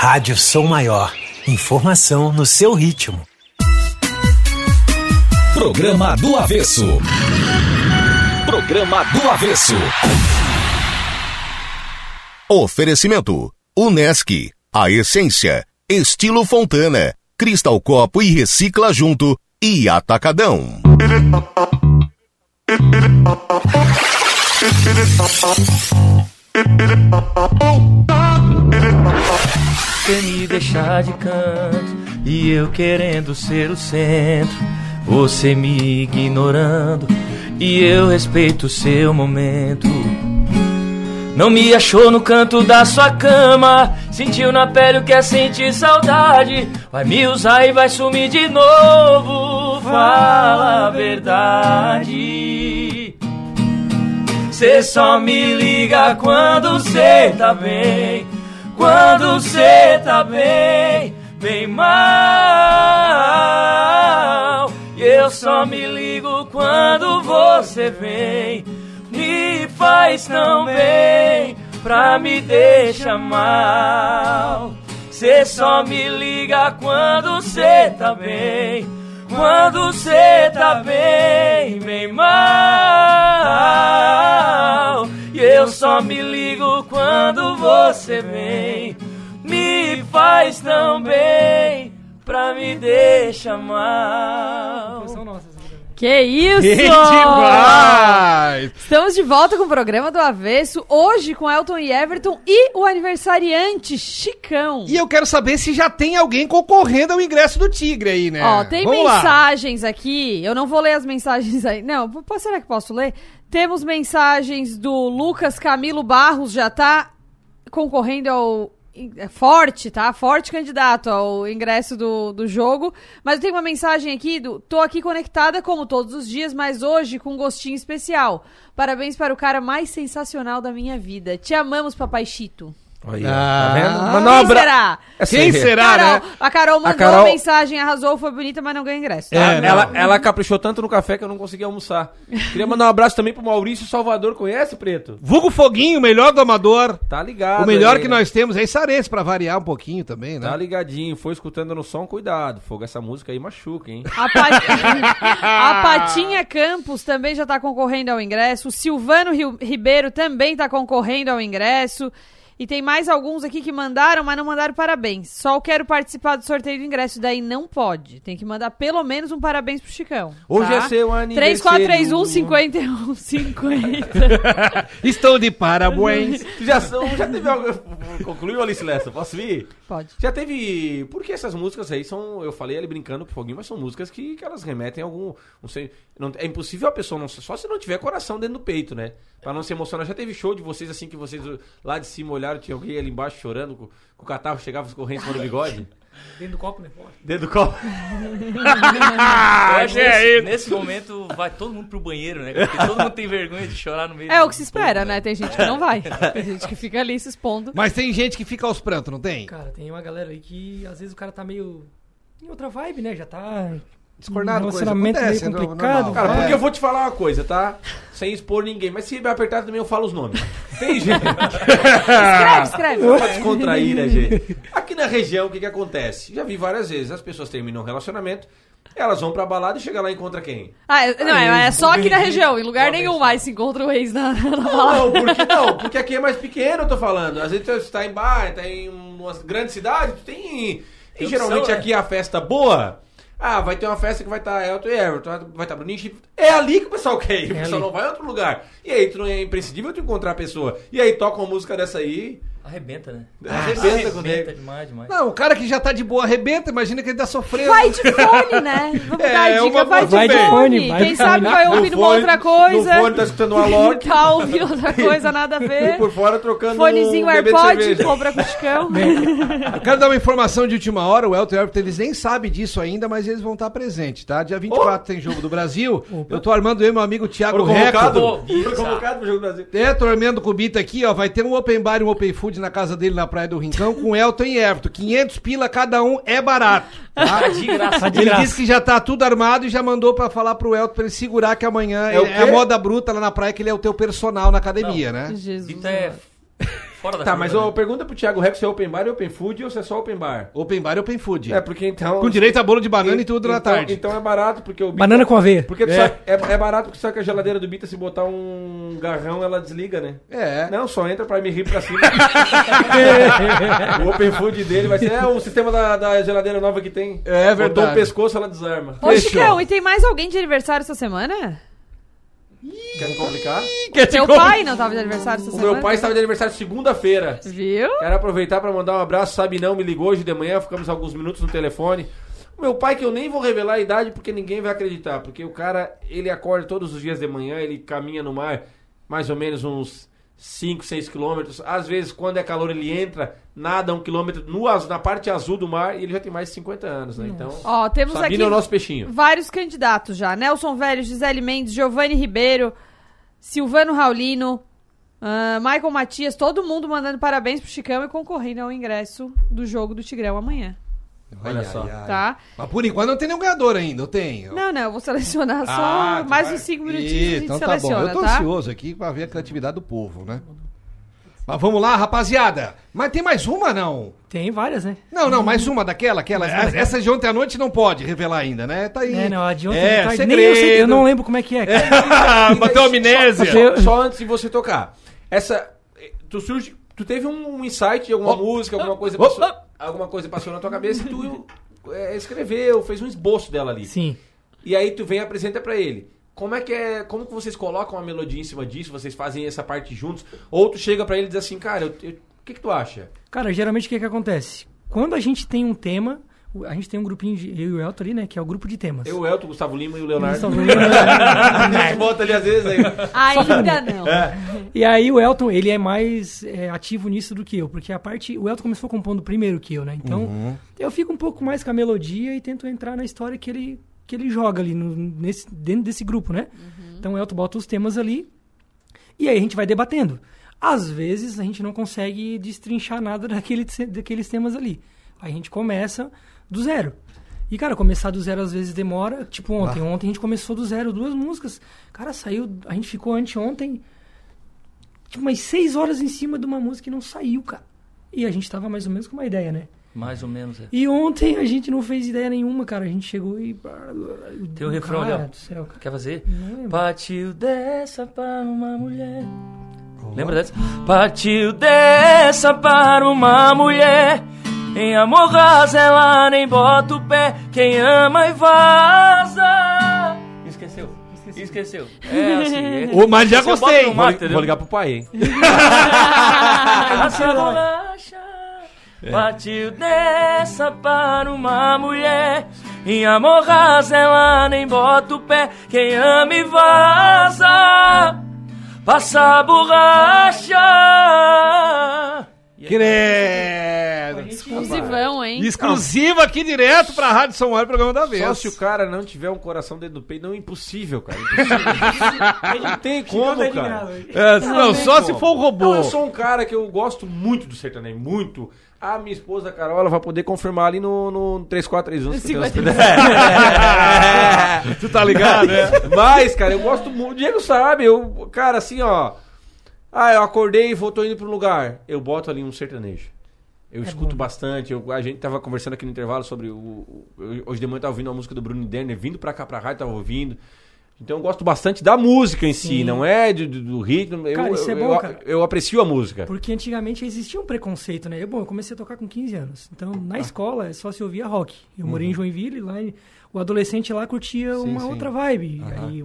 Rádio Som Maior. Informação no seu ritmo. Programa do Avesso. Programa do Avesso. Oferecimento: Unesc, a essência, estilo Fontana, Cristal Copo e Recicla Junto e Atacadão. Você me deixar de canto e eu querendo ser o centro, você me ignorando e eu respeito o seu momento. Não me achou no canto da sua cama, sentiu na pele o que é sentir saudade. Vai me usar e vai sumir de novo. Fala a verdade. Cê só me liga quando cê tá bem. Quando cê tá bem, bem mal. E eu só me ligo quando você vem. Me faz tão bem pra me deixar mal. Cê só me liga quando cê tá bem. Quando cê tá bem, bem mal. E eu só me ligo quando você vem. Me faz tão bem pra me deixar mal. Que isso! Que demais! Estamos de volta com o programa do Avesso, hoje com Elton e Everton e o aniversariante Chicão. E eu quero saber se já tem alguém concorrendo ao ingresso do Tigre aí, né? Ó, tem Vamos lá. mensagens aqui, eu não vou ler as mensagens aí. Não, será que posso ler? Temos mensagens do Lucas Camilo Barros, já tá concorrendo ao. é Forte, tá? Forte candidato ao ingresso do, do jogo. Mas eu tenho uma mensagem aqui do. Tô aqui conectada como todos os dias, mas hoje com um gostinho especial. Parabéns para o cara mais sensacional da minha vida. Te amamos, papai Chito. Aí, Ah. tá vendo? Quem um abra- será? Essa Quem aí- será, Carol, né? A Carol mandou A Carol- mensagem, arrasou, foi bonita, mas não ganhou ingresso. tá? É, ela, ela caprichou tanto no café que eu não consegui almoçar. Queria mandar um abraço também pro Maurício Salvador. Conhece, Preto? Vulgo Foguinho, melhor do amador. Tá ligado. o melhor aí, que né? nós temos é Sarense, pra variar um pouquinho também, né? Tá ligadinho. Foi escutando no som, cuidado. Fogo, essa música aí machuca, hein? A, Pat- a Patinha Campos também já tá concorrendo ao ingresso. O Silvano Ribeiro também tá concorrendo ao ingresso. E tem mais alguns aqui que mandaram, mas não mandaram parabéns. Só quero participar do sorteio do ingresso. Daí não pode. Tem que mandar pelo menos um parabéns pro Chicão. Hoje tá? é seu aniversário. 3431 51 50. Estou de parabéns. Já, são- já teve algo. Concluiu, Alice Lessa? Posso vir? Pode. Já teve. Porque essas músicas aí são. Eu falei ali brincando pro Foguinho, mas são músicas que, que elas remetem a algum. Não sei. não- é impossível a pessoa não. Só se não tiver coração dentro do peito, né? Pra não se emocionar. Já teve show de vocês assim que vocês lá de cima olharam, tinha alguém ali embaixo chorando, com, com o catarro chegava escorrendo em cima do bigode? Dentro do copo, né? Dentro do copo. Acho que é nesse, isso. nesse momento vai todo mundo pro banheiro, né? Porque todo mundo tem vergonha de chorar no meio É o que se espera, né? Tem gente que não vai. Tem gente que fica ali se expondo. Mas tem gente que fica aos prantos, não tem? Cara, tem uma galera aí que às vezes o cara tá meio em outra vibe, né? Já tá Descornado, um coisa relacionamento acontece, meio é complicado. normal. Cara, porque eu vou te falar uma coisa, tá? Sem expor ninguém. Mas se me apertar também eu falo os nomes. Tem gente. Escreve, escreve. Só pra descontrair, né, gente? Aqui na região, o que que acontece? Já vi várias vezes. As pessoas terminam um relacionamento, elas vão pra balada e chega lá e encontra quem? Ah, é- não, é, é só aqui na região. Em lugar nenhum mais se encontra o ex na, na balada. Não, porque não, porque aqui é mais pequeno, eu tô falando. Às vezes você tá em bar, tá em uma grande cidade, tu tem. E Tem geralmente opção, né? aqui a festa boa. Ah, vai ter uma festa que vai estar Elton e Everton, vai estar Bruninho e Chip. É ali que o pessoal quer ir, o É pessoal ali. não vai em outro lugar. E aí, tu não é imprescindível tu encontrar a pessoa. E aí toca uma música dessa aí, Arrebenta, né? Arrebenta com o nego. demais, demais. Não, o cara que já tá de boa arrebenta, imagina que ele tá sofrendo. Vai de fone, né? Vamos É, dar a é dica, uma vai Vai de fone. fone, vai Quem de sabe vai ouvindo uma outra coisa. No fone tá escutando uma Loki. Tá ouvindo outra coisa, nada a E ver. por fora trocando Fonezinho um AirPod, compra com o Chicão. Eu quero dar uma informação de última hora, o Elton e o Everton, eles nem sabem disso ainda, mas eles vão estar presentes, tá? Dia 24 tem Jogo do Brasil, eu tô armando eu e meu amigo Thiago Reco. Foram convocados pro Jogo do Brasil. É, tô armando com o Bita aqui, ó, vai ter um open bar e um open food na casa dele na Praia do Rincão com Elton e Everton. 500 pila cada um é barato. Tá? De graça. de Ele graça. disse que já tá tudo armado e já mandou pra falar pro Elton pra ele segurar que amanhã É é, quê? a moda bruta lá na praia que ele é o teu personal na academia, né? Jesus. Dita é fora da Tá, mas né? ô, pergunta pro Thiago Rex se é open bar e open food ou se é só open bar. Open bar e open food. É, porque então. Com direito a bolo de banana e tudo na então, tarde. Então é barato, porque o Bita- Banana com aveia. Porque É. sabe- é. é barato porque sabe que a geladeira do Bita, se botar um garrão, ela desliga, né? É. Não, só entra pra me rir pra cima. o open food dele vai ser é, o sistema da, da geladeira nova que tem. É Botou verdade. o pescoço, ela desarma. Ô, Chicão, e tem mais alguém de aniversário essa semana? Quer me complicar? Teu pai não tava de aniversário essa O semana? meu pai estava de aniversário segunda-feira. Viu? Quero aproveitar para mandar um abraço. Sabe não, me ligou hoje de manhã, ficamos alguns minutos no telefone. O meu pai, que eu nem vou revelar a idade porque ninguém vai acreditar. Porque o cara, ele acorda todos os dias de manhã, ele caminha no mar mais ou menos uns 5, 6 quilômetros. Às vezes, quando é calor, ele entra, nada um quilômetro no, na parte azul do mar e ele já tem mais de 50 anos, né? Então, Ó, temos Sabino aqui é o nosso peixinho. vários candidatos já. Nelson Velho, Gisele Mendes, Giovanni Ribeiro, Silvano Raulino, ah, Michael Matias, todo mundo mandando parabéns pro Chicão e concorrendo ao ingresso do jogo do Tigrão amanhã. Olha só. Tá? Mas por enquanto não tem nenhum ganhador ainda, eu tenho. Não, não, eu vou selecionar só Ah, mais uns 5 minutinhos Ih, a gente então tá seleciona, bom. Eu tô tá? ansioso aqui pra ver a criatividade do povo, né? Mas vamos lá, rapaziada. Mas tem mais uma, não? Tem várias, né? Não, não, mais uma daquela, aquela. Uma daquela? Essa de ontem à noite não pode revelar ainda, né? Tá aí. É, não, a de ontem é, tá- segredo. nem eu, sei, eu não lembro como é que é. cara. Bateu amnésia. Só, só antes de você tocar. Essa. Tu surge. Tu teve um insight de alguma música, alguma coisa oh, passou, alguma coisa passou na tua cabeça e tu é, escreveu, fez um esboço dela ali. Sim. E aí tu vem e apresenta pra ele. Como é que é. Como que vocês colocam uma melodia em cima disso? Vocês fazem essa parte juntos? Ou tu chega pra ele e diz assim, cara, o que, que tu acha? Cara, geralmente o que, que acontece? Quando a gente tem um tema, a gente tem um grupinho de. Eu e o Elton ali, né? Que é o grupo de temas. Eu, o Elton, o Gustavo Lima e o Leonardo. Gustavo Lima. a gente bota ali às vezes aí. Ainda não. E aí o Elton, ele é mais é, ativo nisso do que eu, porque a parte. O Elton começou compondo primeiro que eu, né? Então, Uhum. eu fico um pouco mais com a melodia e tento entrar na história que ele, que ele joga ali no- nesse, dentro desse grupo, né? Então o Elton bota os temas ali e aí a gente vai debatendo. Às vezes a gente não consegue destrinchar nada daquele, daqueles temas ali. Aí a gente começa do zero. E, cara, começar do zero às vezes demora. Tipo ontem. Ah. Ontem a gente começou do zero, duas músicas. Cara, saiu. A gente ficou anteontem tipo, umas seis horas em cima de uma música e não saiu, cara. E a gente tava mais ou menos com uma ideia, né? Mais ou menos, é. E ontem a gente não fez ideia nenhuma, cara. A gente chegou e. Tem o refrão ali, Cara ó. do céu, cara. Quer fazer? Partiu dessa para uma mulher. Lembra dessa? Partiu dessa para uma mulher. Em amor raso ela nem bota o pé. Quem ama e vaza. Esqueceu. Esqueceu. É assim. É. Ô, mas já gostei. Vou, mar, vou ligar pro pai, hein? Essa bolacha Partiu dessa para uma mulher Em amor raso ela nem bota o pé Quem ama e vaza Passa a borracha Credo. Exclusivão, hein? Exclusiva aqui direto pra Rádio São Paulo, programa da vez. Só se o cara não tiver um coração dentro do peito, não é impossível, cara. Impossível. não tem como, tá cara. É, não, tem só como. se for o robô. Não, eu sou um cara que eu gosto muito do sertanejo, muito. A minha esposa, a Carola, vai poder confirmar ali no, no 3431. se Deus quiser. Tu tá ligado, né? Mas, cara, eu gosto muito. O Diego sabe, eu, cara, assim, ó. Ah, eu acordei e vou, tô indo pra um lugar. Eu boto ali um sertanejo. Eu escuto bastante. eu- a gente tava conversando aqui no intervalo sobre o. o- eu- hoje de manhã eu tava ouvindo a música do Bruno Derner, vindo pra cá pra rádio, tava ouvindo. Então eu gosto bastante da música em si, Sim. não é do, do- ritmo. Eu, Cara, isso é eu- bom, eu- cara. eu aprecio a música. Porque antigamente existia um preconceito, né? Eu, bom, eu comecei a tocar com 15 anos. Então, Ah. na escola, só se ouvia rock. Eu morei Uhum. em Joinville, lá o adolescente lá curtia Sim, uma sim. outra vibe. Aham. Aí,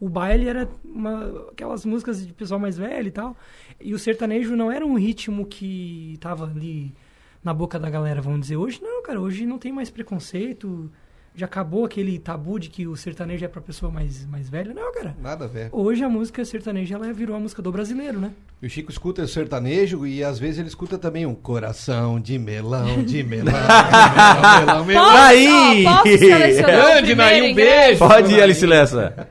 o, baile era uma, aquelas músicas de pessoal mais velho e tal. E o sertanejo não era um ritmo que tava ali na boca da galera, vamos dizer. Hoje não, cara. Hoje não tem mais preconceito. Já acabou aquele tabu de que o sertanejo é pra pessoa mais, mais velha. Não, cara. Nada a ver. Hoje a música sertaneja ela virou a música do brasileiro, né? E o Chico escuta sertanejo e às vezes ele escuta também um coração de melão, de melão, melão, melão, melão. Posso- Aí! o Grande, Naí, um ingresso? beijo. Pode ir, Alice Lessa.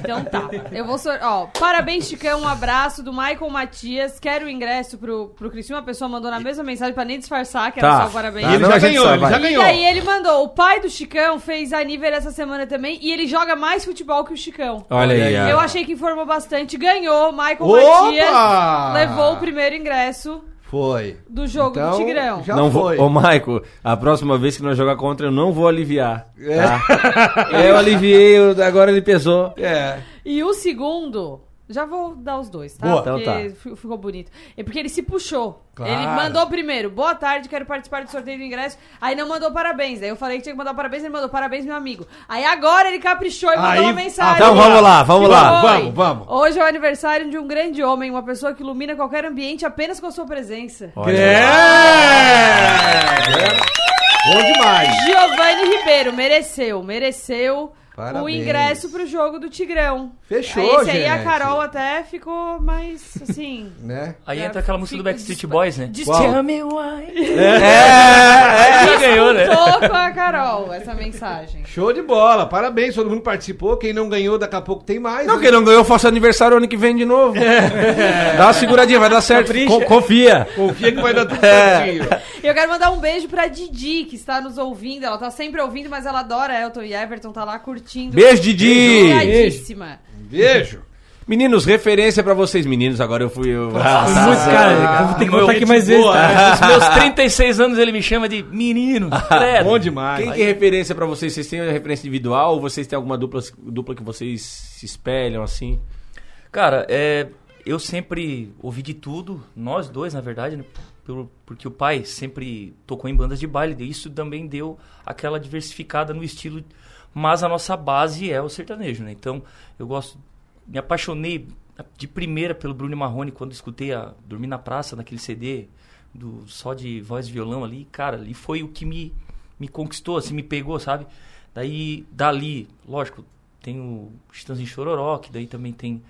Então tá. Eu vou sor... Ó, parabéns, Chicão. Um abraço do Michael Matias. Quero o ingresso pro, pro Criciúma. A pessoa mandou na mesma mensagem pra nem disfarçar que era Tá. só o parabéns. Tá, E ele não, já ganhou, ele já E ganhou. aí ele mandou, o pai do Chicão fez aniversário essa semana também e ele joga mais futebol que o Chicão. Olha aí. ó. Eu achei que informou bastante, ganhou, Michael Opa! Matias levou o primeiro ingresso Foi. do jogo Então, do Tigrão. já não foi. vou, ô Maico, a próxima vez que nós jogar contra, eu não vou aliviar. É. Tá? eu aliviei, eu- agora ele pesou. É. E o segundo, já vou dar os dois, tá? Boa. Porque Então tá. fi- ficou bonito. É porque ele se puxou. Claro. Ele mandou primeiro, boa tarde, quero participar do sorteio do ingresso. Aí não mandou parabéns. Aí eu falei que tinha que mandar parabéns, ele mandou parabéns, meu amigo. Aí agora ele caprichou e mandou Aí- uma mensagem. Então vamos lá, vamos lá. Vamos, vamos. Hoje é o aniversário de um grande homem, uma pessoa que ilumina qualquer ambiente apenas com a sua presença. É. Bom demais. Giovanni Ribeiro, mereceu, mereceu o Parabéns. ingresso pro jogo do Tigrão. Fechou, Esse aí a gente. Carol até ficou mais assim. Né? Aí É, entra aquela música do Backstreet Boys, né? Qual? Tell me why. É, já ganhou, né? Com a Carol essa mensagem. Show de bola, parabéns, todo mundo participou. Quem não ganhou, daqui a pouco tem mais. Não, né? quem não ganhou, faça aniversário ano que vem de novo. Dá uma seguradinha, vai dar certo. Co- confia. Confia que vai dar tudo É. certinho. E eu quero mandar um beijo pra Didi, que está nos ouvindo. Ela tá sempre ouvindo, mas ela adora Elton e Everton, tá lá curtindo. Beijo, Didi. Obrigadíssima. Beijo. Meninos, referência pra vocês, meninos. Agora eu fui. Eu... Ah, muito, cara, eu vou ter que voltar aqui mais vezes. tá? Nos meus 36 anos ele me chama de menino. credo. Bom demais. Quem que é referência pra vocês? Vocês têm referência individual ou vocês têm alguma dupla, dupla que vocês se espelham assim? Cara, é, eu sempre ouvi de tudo, nós dois, na verdade, né? Porque o pai sempre tocou em bandas de baile, e isso também deu aquela diversificada no estilo, mas a nossa base é o sertanejo, né? Então, eu gosto, me apaixonei de primeira pelo Bruno Marrone quando escutei a Dormir na Praça, naquele CD do só de voz e violão ali, cara, ali foi o que me me conquistou, assim, me pegou, sabe? Daí, dali, lógico, tem o Chitãozinho Chororó, que daí também tem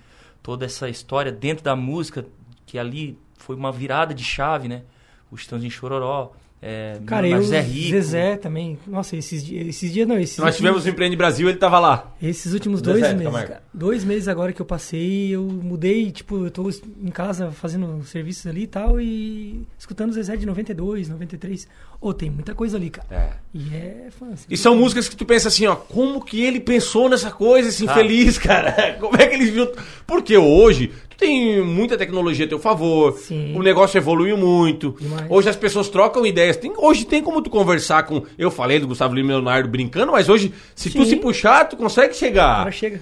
toda essa história dentro da música, que ali foi uma virada de chave, né? O Chitãozinho Chororó, é, Cara, eu, Zé Rico. Zezé também. Nossa, esses, di- esses dias não. Esses Nós tivemos o Empreende Brasil, ele tava lá. Esses últimos Zezé, dois meses, Camargo. cara, dois meses agora que eu passei, eu mudei, tipo, eu tô em casa fazendo serviços ali e tal, e escutando Zezé de 92, 93. Ô, tem muita coisa ali, cara. É. E é fã. assim. E são músicas que tu pensa assim, ó, como que ele pensou nessa coisa, esse Ah. infeliz, cara? Como é que ele viu? Porque hoje, tu tem muita tecnologia a teu favor, Sim. o negócio evoluiu muito, Demais. hoje as pessoas trocam ideias, tem, hoje tem como tu conversar com, eu falei do Gustavo Lima e Leonardo brincando, mas hoje, se tu Sim. se puxar, tu consegue chegar. cara chega.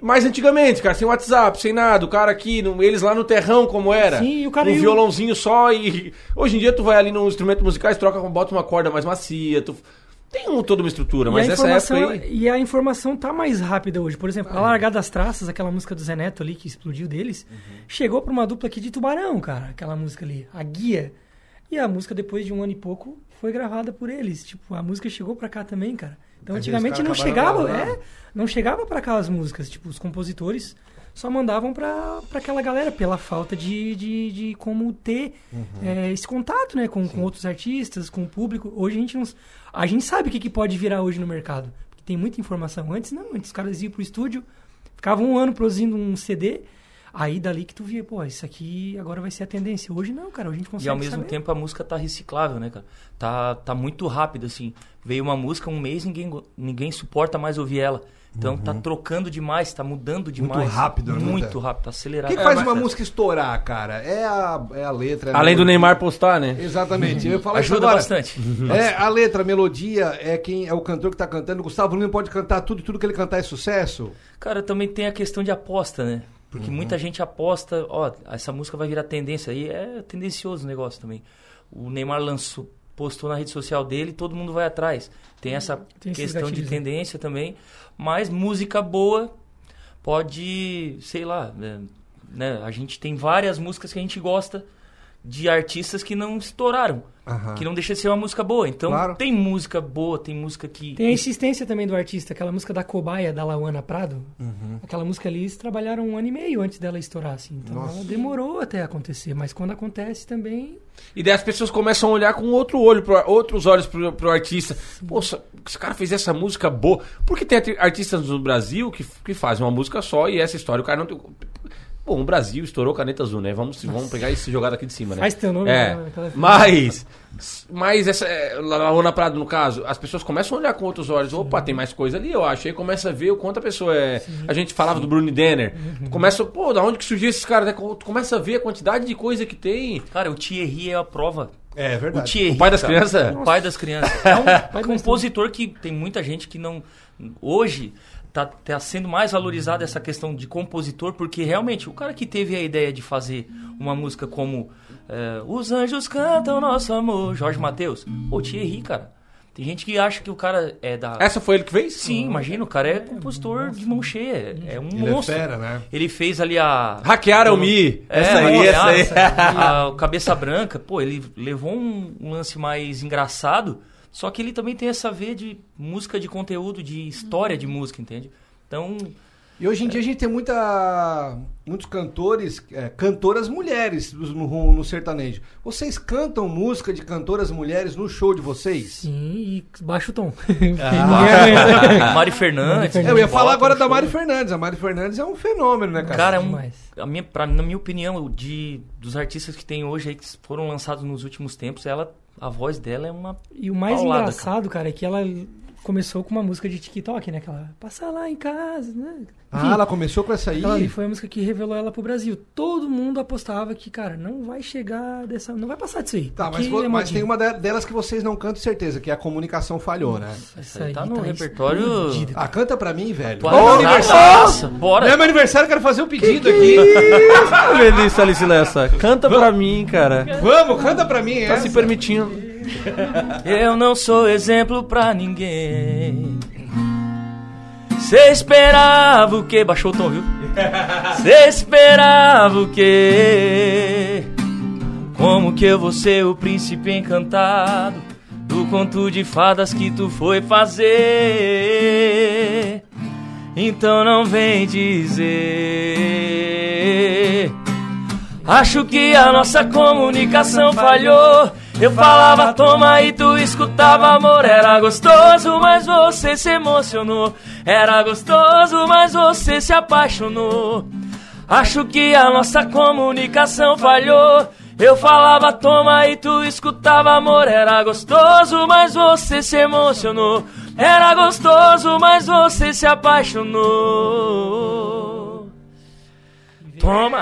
Mas antigamente, cara, sem WhatsApp, sem nada, o cara aqui, no- eles lá no terrão, como era. Sim, o cara um violãozinho só e. Hoje em dia tu vai ali nos instrumentos musicais, troca, bota uma corda mais macia, tu. Tem um, toda uma estrutura, E mas a nessa informação, época aí. e a informação tá mais rápida hoje. Por exemplo, a Largada das Traças, aquela música do Zé Neto ali que explodiu deles, chegou pra uma dupla aqui de Tubarão, cara, aquela música ali, a Guia. E a música depois de um ano e pouco foi gravada por eles. Tipo, a música chegou pra cá também, cara. Então Às antigamente os não chegava, é, não chegava pra cá as músicas, tipo, os compositores só mandavam pra aquela galera pela falta de, de, de como ter Uhum. é, esse contato, né, com, com outros artistas, com o público. Hoje a gente não, a gente sabe o que, que pode virar hoje no mercado, porque tem muita informação. Antes não, antes os caras iam pro estúdio, ficavam um ano produzindo um CD, aí dali que tu via, pô, isso aqui agora vai ser a tendência. Hoje não, cara, a gente consegue E ao mesmo saber. tempo a música tá reciclável, né, cara? Tá, tá muito rápido, assim. Veio uma música, um mês, ninguém, ninguém suporta mais ouvir ela. Então tá trocando demais, tá mudando demais. rápido, né? Muito É. rápido, tá O acelerado. que, que faz uma música estourar, cara? É a, é a letra. é a Além do. Neymar postar, né? Exatamente. Eu isso Ajuda agora. bastante. É, a letra, a melodia, é quem é o cantor que tá cantando. O Gustavo Lima pode cantar tudo e tudo que ele cantar é sucesso. Cara, também tem a questão de aposta, né? Porque Uhum. muita gente aposta, ó, essa música vai virar tendência. Aí é tendencioso o negócio também. O Neymar lançou, postou na rede social dele, todo mundo vai atrás. Tem essa Tem esses questão de né? tendência também. Mas música boa pode, sei lá, né, né? A gente tem várias músicas que a gente gosta de artistas que não estouraram. Aham. Que não deixa de ser uma música boa. Então Claro. tem música boa, tem música que. Tem a insistência também do artista, aquela música da Cobaia, da Lauana Prado. Uhum. Aquela música ali, eles trabalharam um ano e meio antes dela estourar, assim. Então Nossa. ela demorou até acontecer, mas quando acontece também. E daí as pessoas começam a olhar com outro olho, pro, outros olhos pro, pro artista. Poxa, esse cara fez essa música boa. Porque tem arti- artistas no Brasil que, que fazem uma música só e essa história o cara não tem. Bom, o Brasil estourou caneta azul, né? Vamos, vamos pegar esse jogado aqui de cima, né? Faz teu nome É. naquela- Mas. Mas essa. é, Laona Prado, no caso, as pessoas começam a olhar com outros olhos. Opa, tem mais coisa ali, eu acho. Aí começa a ver o quanto a pessoa é. A gente falava do Bruno Denner. Tu começa, pô, da onde que surgiu esses caras? né? Tu começa a ver a quantidade de coisa que tem. Cara, o Thierry é a prova. É O verdade. Thierry, O pai das crianças? O pai das crianças. É um compositor que tem muita gente que não. Hoje tá, tá sendo mais valorizada essa questão de compositor, porque realmente o cara que teve a ideia de fazer uma música como é, Os Anjos Cantam Nosso Amor, Jorge Matheus, o Thierry, cara. Tem gente que acha que o cara é da. Essa foi ele que fez? Sim, imagina, o cara é compositor de mão cheia. É um Ele é monstro. fera, né? Ele fez ali a. Hackearam me. É, Essa aí, essa aí. a- o Cabeça Branca, pô, ele levou um lance mais engraçado, só que ele também tem essa veia de música de conteúdo, de história de música, entende? Então, E hoje em dia a gente tem muita, muitos cantores, é, cantoras mulheres no, no sertanejo. Vocês cantam música de cantoras mulheres no show de vocês? Sim, e baixa o tom. Ah. Mari Fernandes. Eu ia falar agora da. Mari Fernandes. A Mari Fernandes é um fenômeno, né, cara? Cara, é um, a minha, pra, na minha opinião, de, dos artistas que tem hoje aí, que foram lançados nos últimos tempos, ela, a voz dela é uma. E o mais paulada, engraçado, cara. é que ela começou com uma música de TikTok, né? Aquela passa lá em casa, né? Ah, ela começou com essa aí? Ali foi a música que revelou ela pro Brasil. Todo mundo apostava que, cara, não vai chegar dessa. Não vai passar disso aí. Tá, mas, é mas tem uma de- delas que vocês não cantam certeza, que é a comunicação falhou, né? Essa aí tá no repertório. Ah, canta pra mim, velho. Ó, cantar, aniversário. nossa, bora. Não é meu aniversário, quero fazer um pedido aqui. Melissa Alice Lessa, canta pra mim, cara. Vamos, canta pra mim, Tá essa. se permitindo. Eu não sou exemplo pra ninguém. Cê esperava o quê? Baixou o tom, viu? Cê esperava o quê? Como que eu vou ser o príncipe encantado do conto de fadas que tu foi fazer? Então não vem dizer. Acho que a nossa comunicação falhou. Eu falava toma e tu escutava amor. Era gostoso, mas você se emocionou. Era gostoso, mas você se apaixonou. Acho que a nossa comunicação falhou. Eu falava toma e tu escutava amor. Era gostoso, mas você se emocionou. Era gostoso, mas você se apaixonou. Toma!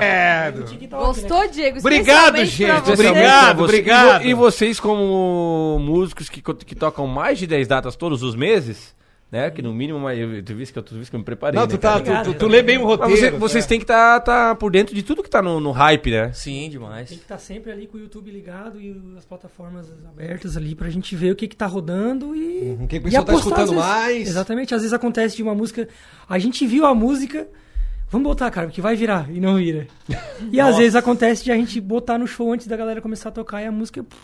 Gostou, Diego? Obrigado, gente. Obrigado, obrigado. E, vo- vocês, como músicos que, que tocam mais de 10 datas todos os meses, né? Que no mínimo, mas eu, tu viste que eu, tu viste que eu me preparei. Não, né, tu, tá, tu, tu- tu lê bem o roteiro. você- vocês têm que estar tá, por dentro de tudo que tá no, no hype, né? Sim, demais. Tem que estar sempre ali com o YouTube ligado e as plataformas abertas ali pra gente ver o que que tá rodando e. O que o pessoal tá escutando vezes. mais. Exatamente, às vezes acontece de uma música. A gente viu a música. Vamos botar, cara, porque vai virar e não vira. E às vezes acontece de a gente botar no show antes da galera começar a tocar e a música pff,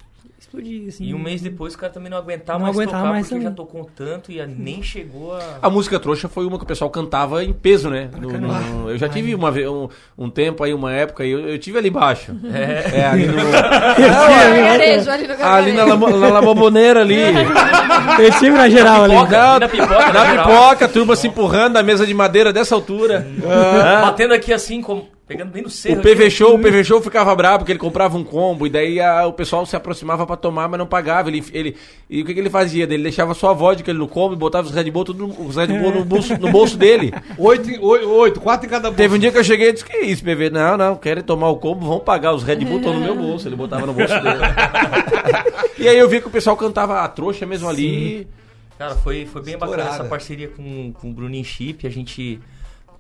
explodir, assim. E um mês depois o cara também não aguentava Não mais aguentava tocar mais porque já também. tocou tanto e nem chegou a... A música trouxa foi uma que o pessoal cantava em peso, né? No- no- eu já tive uma, um, um tempo aí, uma época, aí, eu, eu tive ali embaixo. É. É, ali no. Ali no ali na, lamo- na ali. Eu tive na geral ali. Na pipoca, na pipoca, a turma se empurrando na mesa de madeira dessa altura. Ah. Batendo aqui assim, como... pegando bem no cerro. O PV. Show, o PV Show ficava bravo porque ele comprava um combo e daí a- o pessoal se aproximava pra tomar, mas não pagava. Ele, ele, e o que, que ele fazia? Ele deixava só a vodka ali no combo e botava os Red Bull, tudo, no- os Red Bull no bolso, no bolso dele. Oito, em- oi- oito, quatro em cada bolso. Teve um dia que eu cheguei e disse, que isso, PV? Não, não, querem tomar o combo, vão pagar. Os Red Bull estão no meu bolso. Ele botava no bolso dele. e aí eu vi que o pessoal cantava a trouxa mesmo ali. Cara, foi, foi bem bacana Estourada. essa parceria com, com o Bruninho Chip. A gente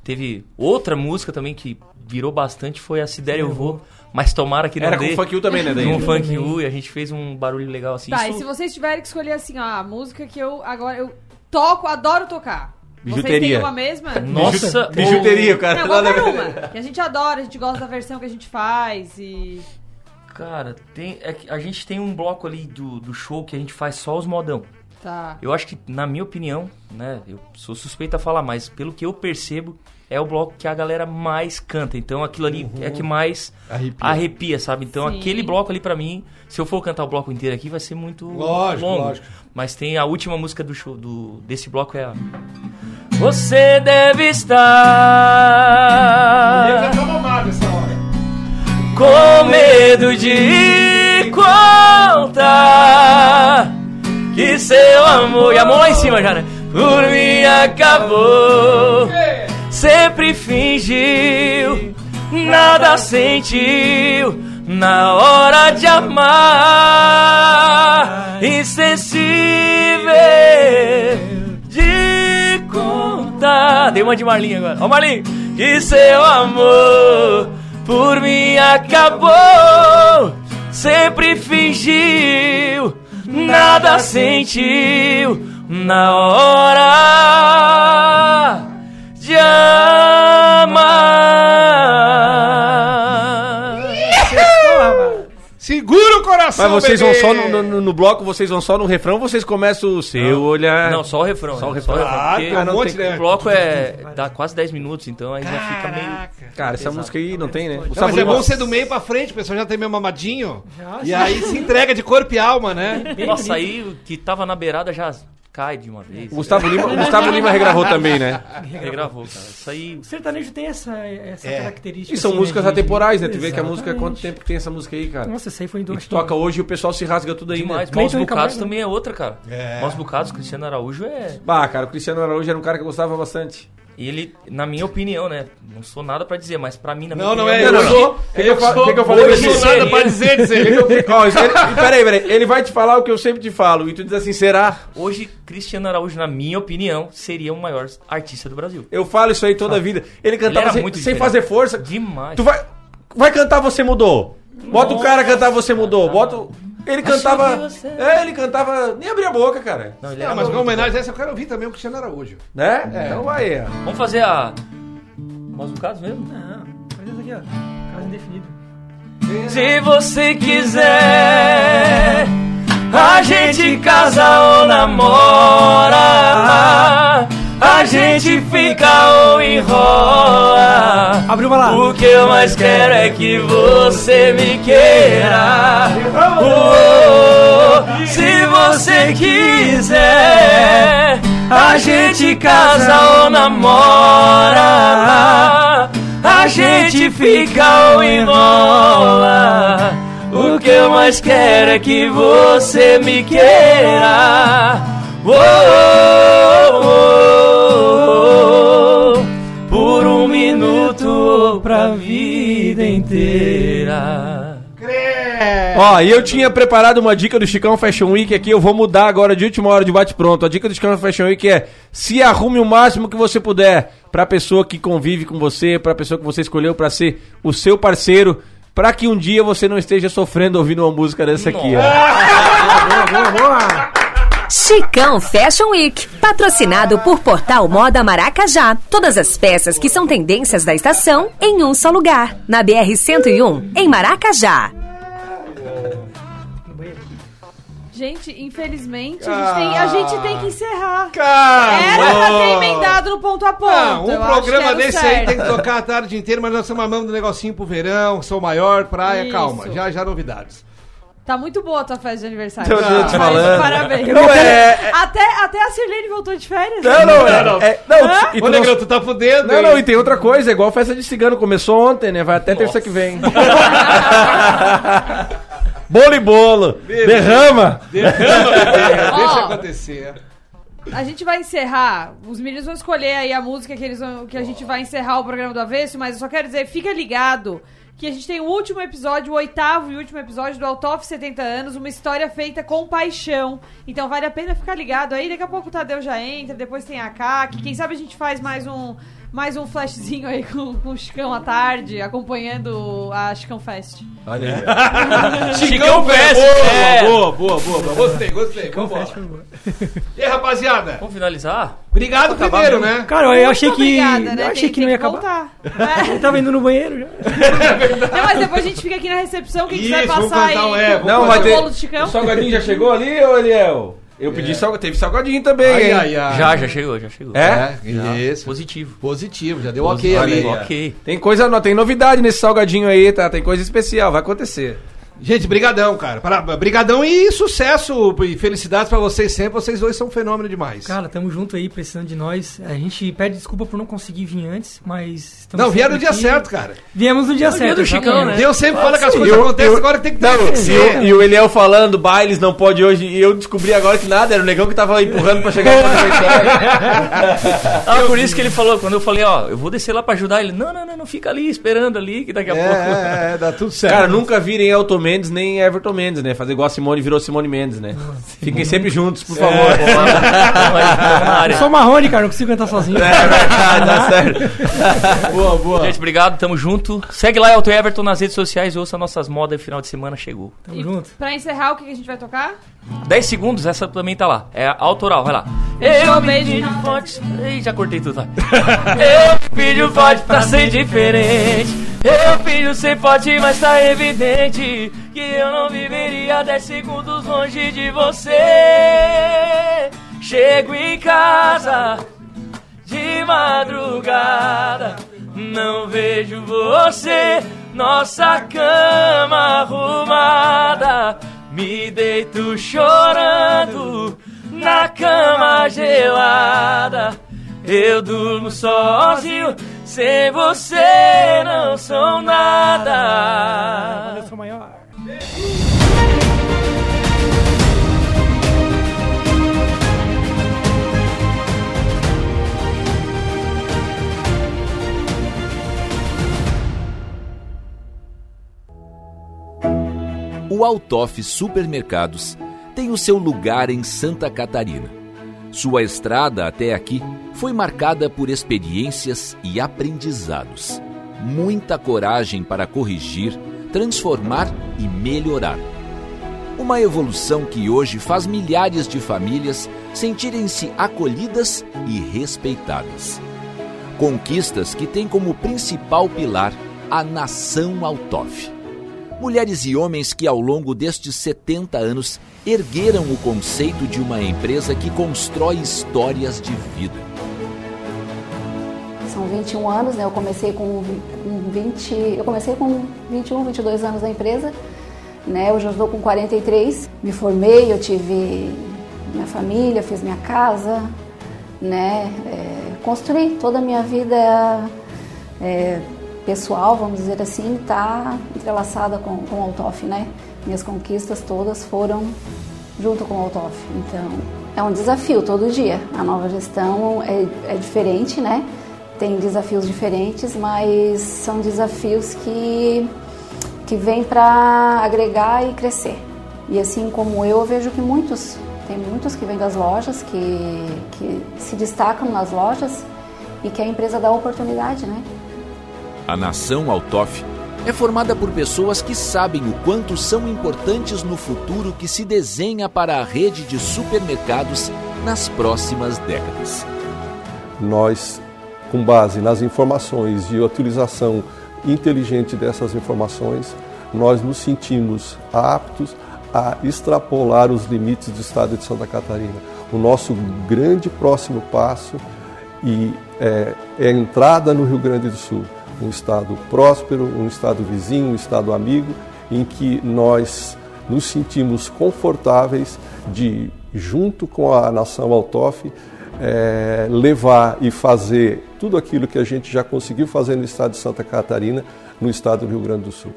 teve outra música também que virou bastante, foi a Sidere Eu Vou. Mas tomara que não Era dê. com Funk U também, né, daí? Com Funk U, e a gente fez um barulho legal assim. Tá, Isso- e se vocês tiverem que escolher assim, ó, a música que eu agora eu toco, adoro tocar. Vocês Bijuteria. têm uma mesma? Nossa, Bijuteria, o cara. Não, lá na- uma. Que a gente adora, a gente gosta da versão que a gente faz e... Cara, tem, é que a gente tem um bloco ali do, do show que a gente faz só os modão. Tá. Eu acho que, na minha opinião, né, eu sou suspeito a falar, mas pelo que eu percebo, é o bloco que a galera mais canta. Então aquilo ali é que mais Arrepia. arrepia, sabe? Então Sim. aquele bloco ali pra mim, se eu for cantar o bloco inteiro aqui, vai ser muito Lógico, longo. lógico. Mas tem a última música do show do, desse bloco é a Você deve estar com medo de contar que seu amor. E a mão lá em cima já, né? Por mim acabou. Sempre fingiu, nada sentiu na hora de amar. Insensível de contar. Dei uma de Marlinho agora. Ó, Marlinho! Que seu amor por mim acabou. Sempre fingiu, nada sentiu na hora de amar. Segura o coração, Mas vocês bebê! vão só no, no- no bloco, vocês vão só no refrão, ou vocês começam o seu olhar. Não, só o refrão. Só o né? refrão. Ah, porque tem um não monte, tem- né? O bloco é dá quase 10 minutos, então aí já fica meio. Cara, essa música aí não tem, né? O Não, mas é bom ser do meio pra frente, o pessoal já tem meio mamadinho. e aí se entrega de corpo e alma, né? Nossa, aí o que tava na beirada já cai de uma vez. O Gustavo Lima, o Gustavo Lima regravou também, né? Regravou, cara. Isso aí. O sertanejo tem essa, essa característica. E são assim, músicas né, atemporais, né? Tu vê que a música, Exatamente. quanto tempo que tem essa música aí, cara? Nossa, essa aí foi em E dois. tu toca hoje e o pessoal se rasga tudo aí, Demais. né? Maus Bocados Camargo. também é outra, cara. É. Maus Bocados, Cristiano Araújo é. Bah, cara, o Cristiano Araújo era um cara que eu gostava bastante. E ele, na minha opinião, né? Não sou nada pra dizer, mas pra mim, na minha Não, não opinião. é, eu hoje- sou. O que, que eu, fa- que eu falei não sou nada pra dizer, dizer. Ele- peraí, peraí. Ele vai te falar o que eu sempre te falo. E tu diz assim, será? Hoje, Cristiano Araújo, na minha opinião, seria o maior artista do Brasil. Eu falo isso aí toda a vida. Ele cantava era sem, muito sem fazer força. Demais. Tu vai, vai cantar Você Mudou. Bota o cara cantar Você Mudou. Bota o... Ele cantava... É, ele cantava... Nem abria a boca, cara. Não, ele Não, era mas com homenagem a essa eu quero ouvir também o Cristiano Araújo. Né? Então vai aí. ó. Vamos fazer a. Maus Bocados mesmo? Não, faz isso aqui, ó. Caso indefinido. Se você quiser, a gente casa ou namora. A gente fica ou enrola. Abriu uma lá. O que eu mais quero é que você me queira. Oh, se você quiser, a gente casa ou namora. A gente fica ou enrola. O que eu mais quero é que você me queira. Oh, oh, oh, por um minuto ou pra vida inteira. Ó, e eu tinha preparado uma dica do Chicão Fashion Week aqui, eu vou mudar agora de última hora de bate-pronto. A dica do Chicão Fashion Week é: se arrume o máximo que você puder pra pessoa que convive com você, pra pessoa que você escolheu pra ser o seu parceiro, pra que um dia você não esteja sofrendo ouvindo uma música dessa aqui, ó. Chicão Fashion Week, patrocinado por Portal Moda Maracajá. Todas as peças que são tendências da estação em um só lugar. Na BR-101, em Maracajá. Gente, infelizmente, a gente, tem, a gente tem que encerrar. Cara, Era pra ter emendado no ponto a ponto. Não, um eu programa desse aí certo. tem que tocar a tarde inteira, mas nós estamos amando um negocinho pro verão, sou maior, praia, Isso. calma, já já novidades. Tá muito boa a tua festa de aniversário. Eu tô te falando. Parabéns. Não, é- Até, até a Sirlene voltou de férias. Não, não, é. Não, não. é- não, Hã? e Ô, não- Negrão, tu tá fudendo, Não, hein? não, e tem outra coisa, é igual festa de cigano, começou ontem, né? Vai até terça que vem. bolo e bolo. Derrama. Derrama, bebê, deixa acontecer. A gente vai encerrar. Os meninos vão escolher aí a música que, eles vão, que a gente vai encerrar o programa do Avesso, mas eu só quero dizer, fica ligado que a gente tem o último episódio, o oitavo e último episódio do Autof 70 anos, uma história feita com paixão. Então vale a pena ficar ligado aí. Daqui a pouco o Tadeu já entra, depois tem a Kaki. Quem sabe a gente faz mais um mais um flashzinho aí com, com o Chicão à tarde, acompanhando a Chicão Fest. Olha aí. Chicão Fest! Boa, é. boa, boa, boa, boa. Gostei, gostei. Vambora. E aí, rapaziada? Vamos finalizar? Obrigado Acabar primeiro, mesmo. né? Cara, eu achei que. obrigada, né? Eu achei Tem- que não ia que acabar. Eu tava indo no banheiro já. Não, mas depois a gente fica aqui na recepção, quem quiser Isso, vamos passar aí um é, Não, o vai ter. bolo do Chicão. O salgadinho já chegou ali, ô Eliel? Eu pedi salgadinho, teve salgadinho também, Ai, ai, ai. Já, já chegou, já chegou. É? Isso. Positivo. Positivo, já deu ok ali. Ok. Tem coisa, não, tem novidade nesse salgadinho aí, tá? Tem coisa especial, vai acontecer. Gente, brigadão, cara. Para- Brigadão e sucesso e felicidades pra vocês sempre. Vocês dois são um fenômeno demais. Cara, tamo junto aí, precisando de nós. A gente pede desculpa por não conseguir vir antes, mas. estamos Não, vieram no dia aqui. certo, cara. Viemos no dia É o dia certo. do Chicão, né? Deus sempre fala que as coisas Eu- acontecem, eu- agora tem que Não, acontecer. e, o- e o Eliel falando, bailes não pode hoje, e eu descobri agora que nada, era o negão que tava empurrando pra chegar no aniversário. Ah, por isso que ele falou, quando eu falei, ó, eu vou descer lá pra ajudar ele. Não, não, não, não fica ali esperando ali, que daqui a pouco. É, é, é, dá tudo certo. Cara, nunca virem Elton Mendes nem Everton Mendes, né? Fazer igual a Simone virou Simone Mendes, né? Fiquem sempre juntos, por favor. Eu sou marrone, cara, não consigo cantar sozinho. É verdade, tá certo. boa, boa. Gente, obrigado, tamo junto. Segue lá, Elton Everton, nas redes sociais e ouça nossas modas. Final de semana chegou. Tamo junto. Pra encerrar, o que a gente vai tocar? 10 segundos, essa também tá lá. É a autoral, vai lá. Eu beijo. beijo forte. Ei, já cortei tudo, vai. Eu filho pode pra ser diferente. Eu, filho, sei pode, mas tá evidente que eu não viveria 10 segundos longe de você. Chego em casa de madrugada, não vejo você, nossa cama arrumada. Me deito chorando na cama gelada. Eu durmo sozinho, sem você não sou nada. Eu sou maior. O Altoff Supermercados tem o seu lugar em Santa Catarina. Sua estrada até aqui foi marcada por experiências e aprendizados. Muita coragem para corrigir, transformar e melhorar. Uma evolução que hoje faz milhares de famílias sentirem-se acolhidas e respeitadas. Conquistas que têm como principal pilar a nação Altoff mulheres e homens que ao longo destes 70 anos ergueram o conceito de uma empresa que constrói histórias de vida. São 21 anos, né? Eu comecei com 20, eu comecei com 21, 22 anos na empresa, né? Hoje eu estou com 43. Me formei, eu tive minha família, fiz minha casa, né? É, construí toda a minha vida é, pessoal, vamos dizer assim, está entrelaçada com, com o Altoff, né? Minhas conquistas todas foram junto com o Altoff. Então, é um desafio todo dia. A nova gestão é, é diferente, né? Tem desafios diferentes, mas são desafios que, que vêm para agregar e crescer. E assim como eu, eu vejo que muitos, tem muitos que vêm das lojas, que, que se destacam nas lojas e que a empresa dá oportunidade, né? A nação Altoff é formada por pessoas que sabem o quanto são importantes no futuro que se desenha para a rede de supermercados nas próximas décadas. Nós, com base nas informações e utilização inteligente dessas informações, nós nos sentimos aptos a extrapolar os limites do estado de Santa Catarina. O nosso grande próximo passo é, é a entrada no Rio Grande do Sul um Estado próspero, um Estado vizinho, um Estado amigo, em que nós nos sentimos confortáveis de, junto com a nação Altoff, é, levar e fazer tudo aquilo que a gente já conseguiu fazer no estado de Santa Catarina, no estado do Rio Grande do Sul.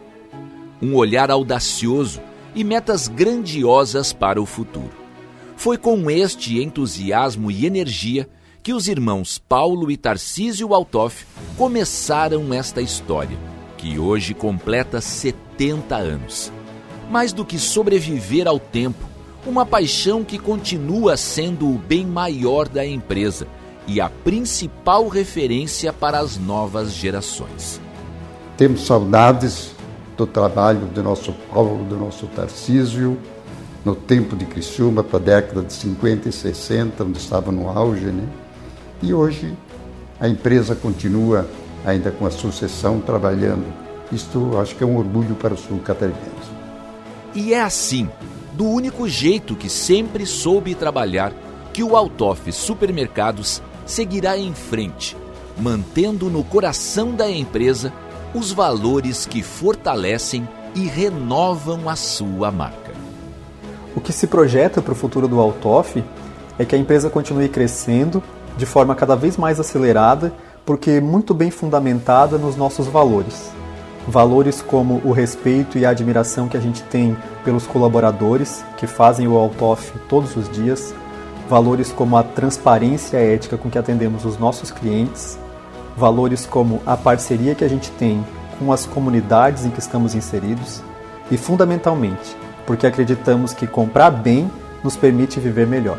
Um olhar audacioso e metas grandiosas para o futuro. Foi com este entusiasmo e energia que os irmãos Paulo e Tarcísio Altoff começaram esta história, que hoje completa 70 anos. Mais do que sobreviver ao tempo, uma paixão que continua sendo o bem maior da empresa e a principal referência para as novas gerações. Temos saudades do trabalho do nosso Paulo, do nosso Tarcísio, no tempo de Criciúma, para a década de 50 e 60, onde estava no auge, né? E hoje a empresa continua ainda com a sucessão trabalhando. Isto acho que é um orgulho para o sul catarinense. E é assim, do único jeito que sempre soube trabalhar, que o Altoff Supermercados seguirá em frente, mantendo no coração da empresa os valores que fortalecem e renovam a sua marca. O que se projeta para o futuro do Altoff é que a empresa continue crescendo de forma cada vez mais acelerada, porque muito bem fundamentada nos nossos valores. Valores como o respeito e a admiração que a gente tem pelos colaboradores que fazem o Altoff todos os dias, valores como a transparência ética com que atendemos os nossos clientes, valores como a parceria que a gente tem com as comunidades em que estamos inseridos e, fundamentalmente, porque acreditamos que comprar bem nos permite viver melhor.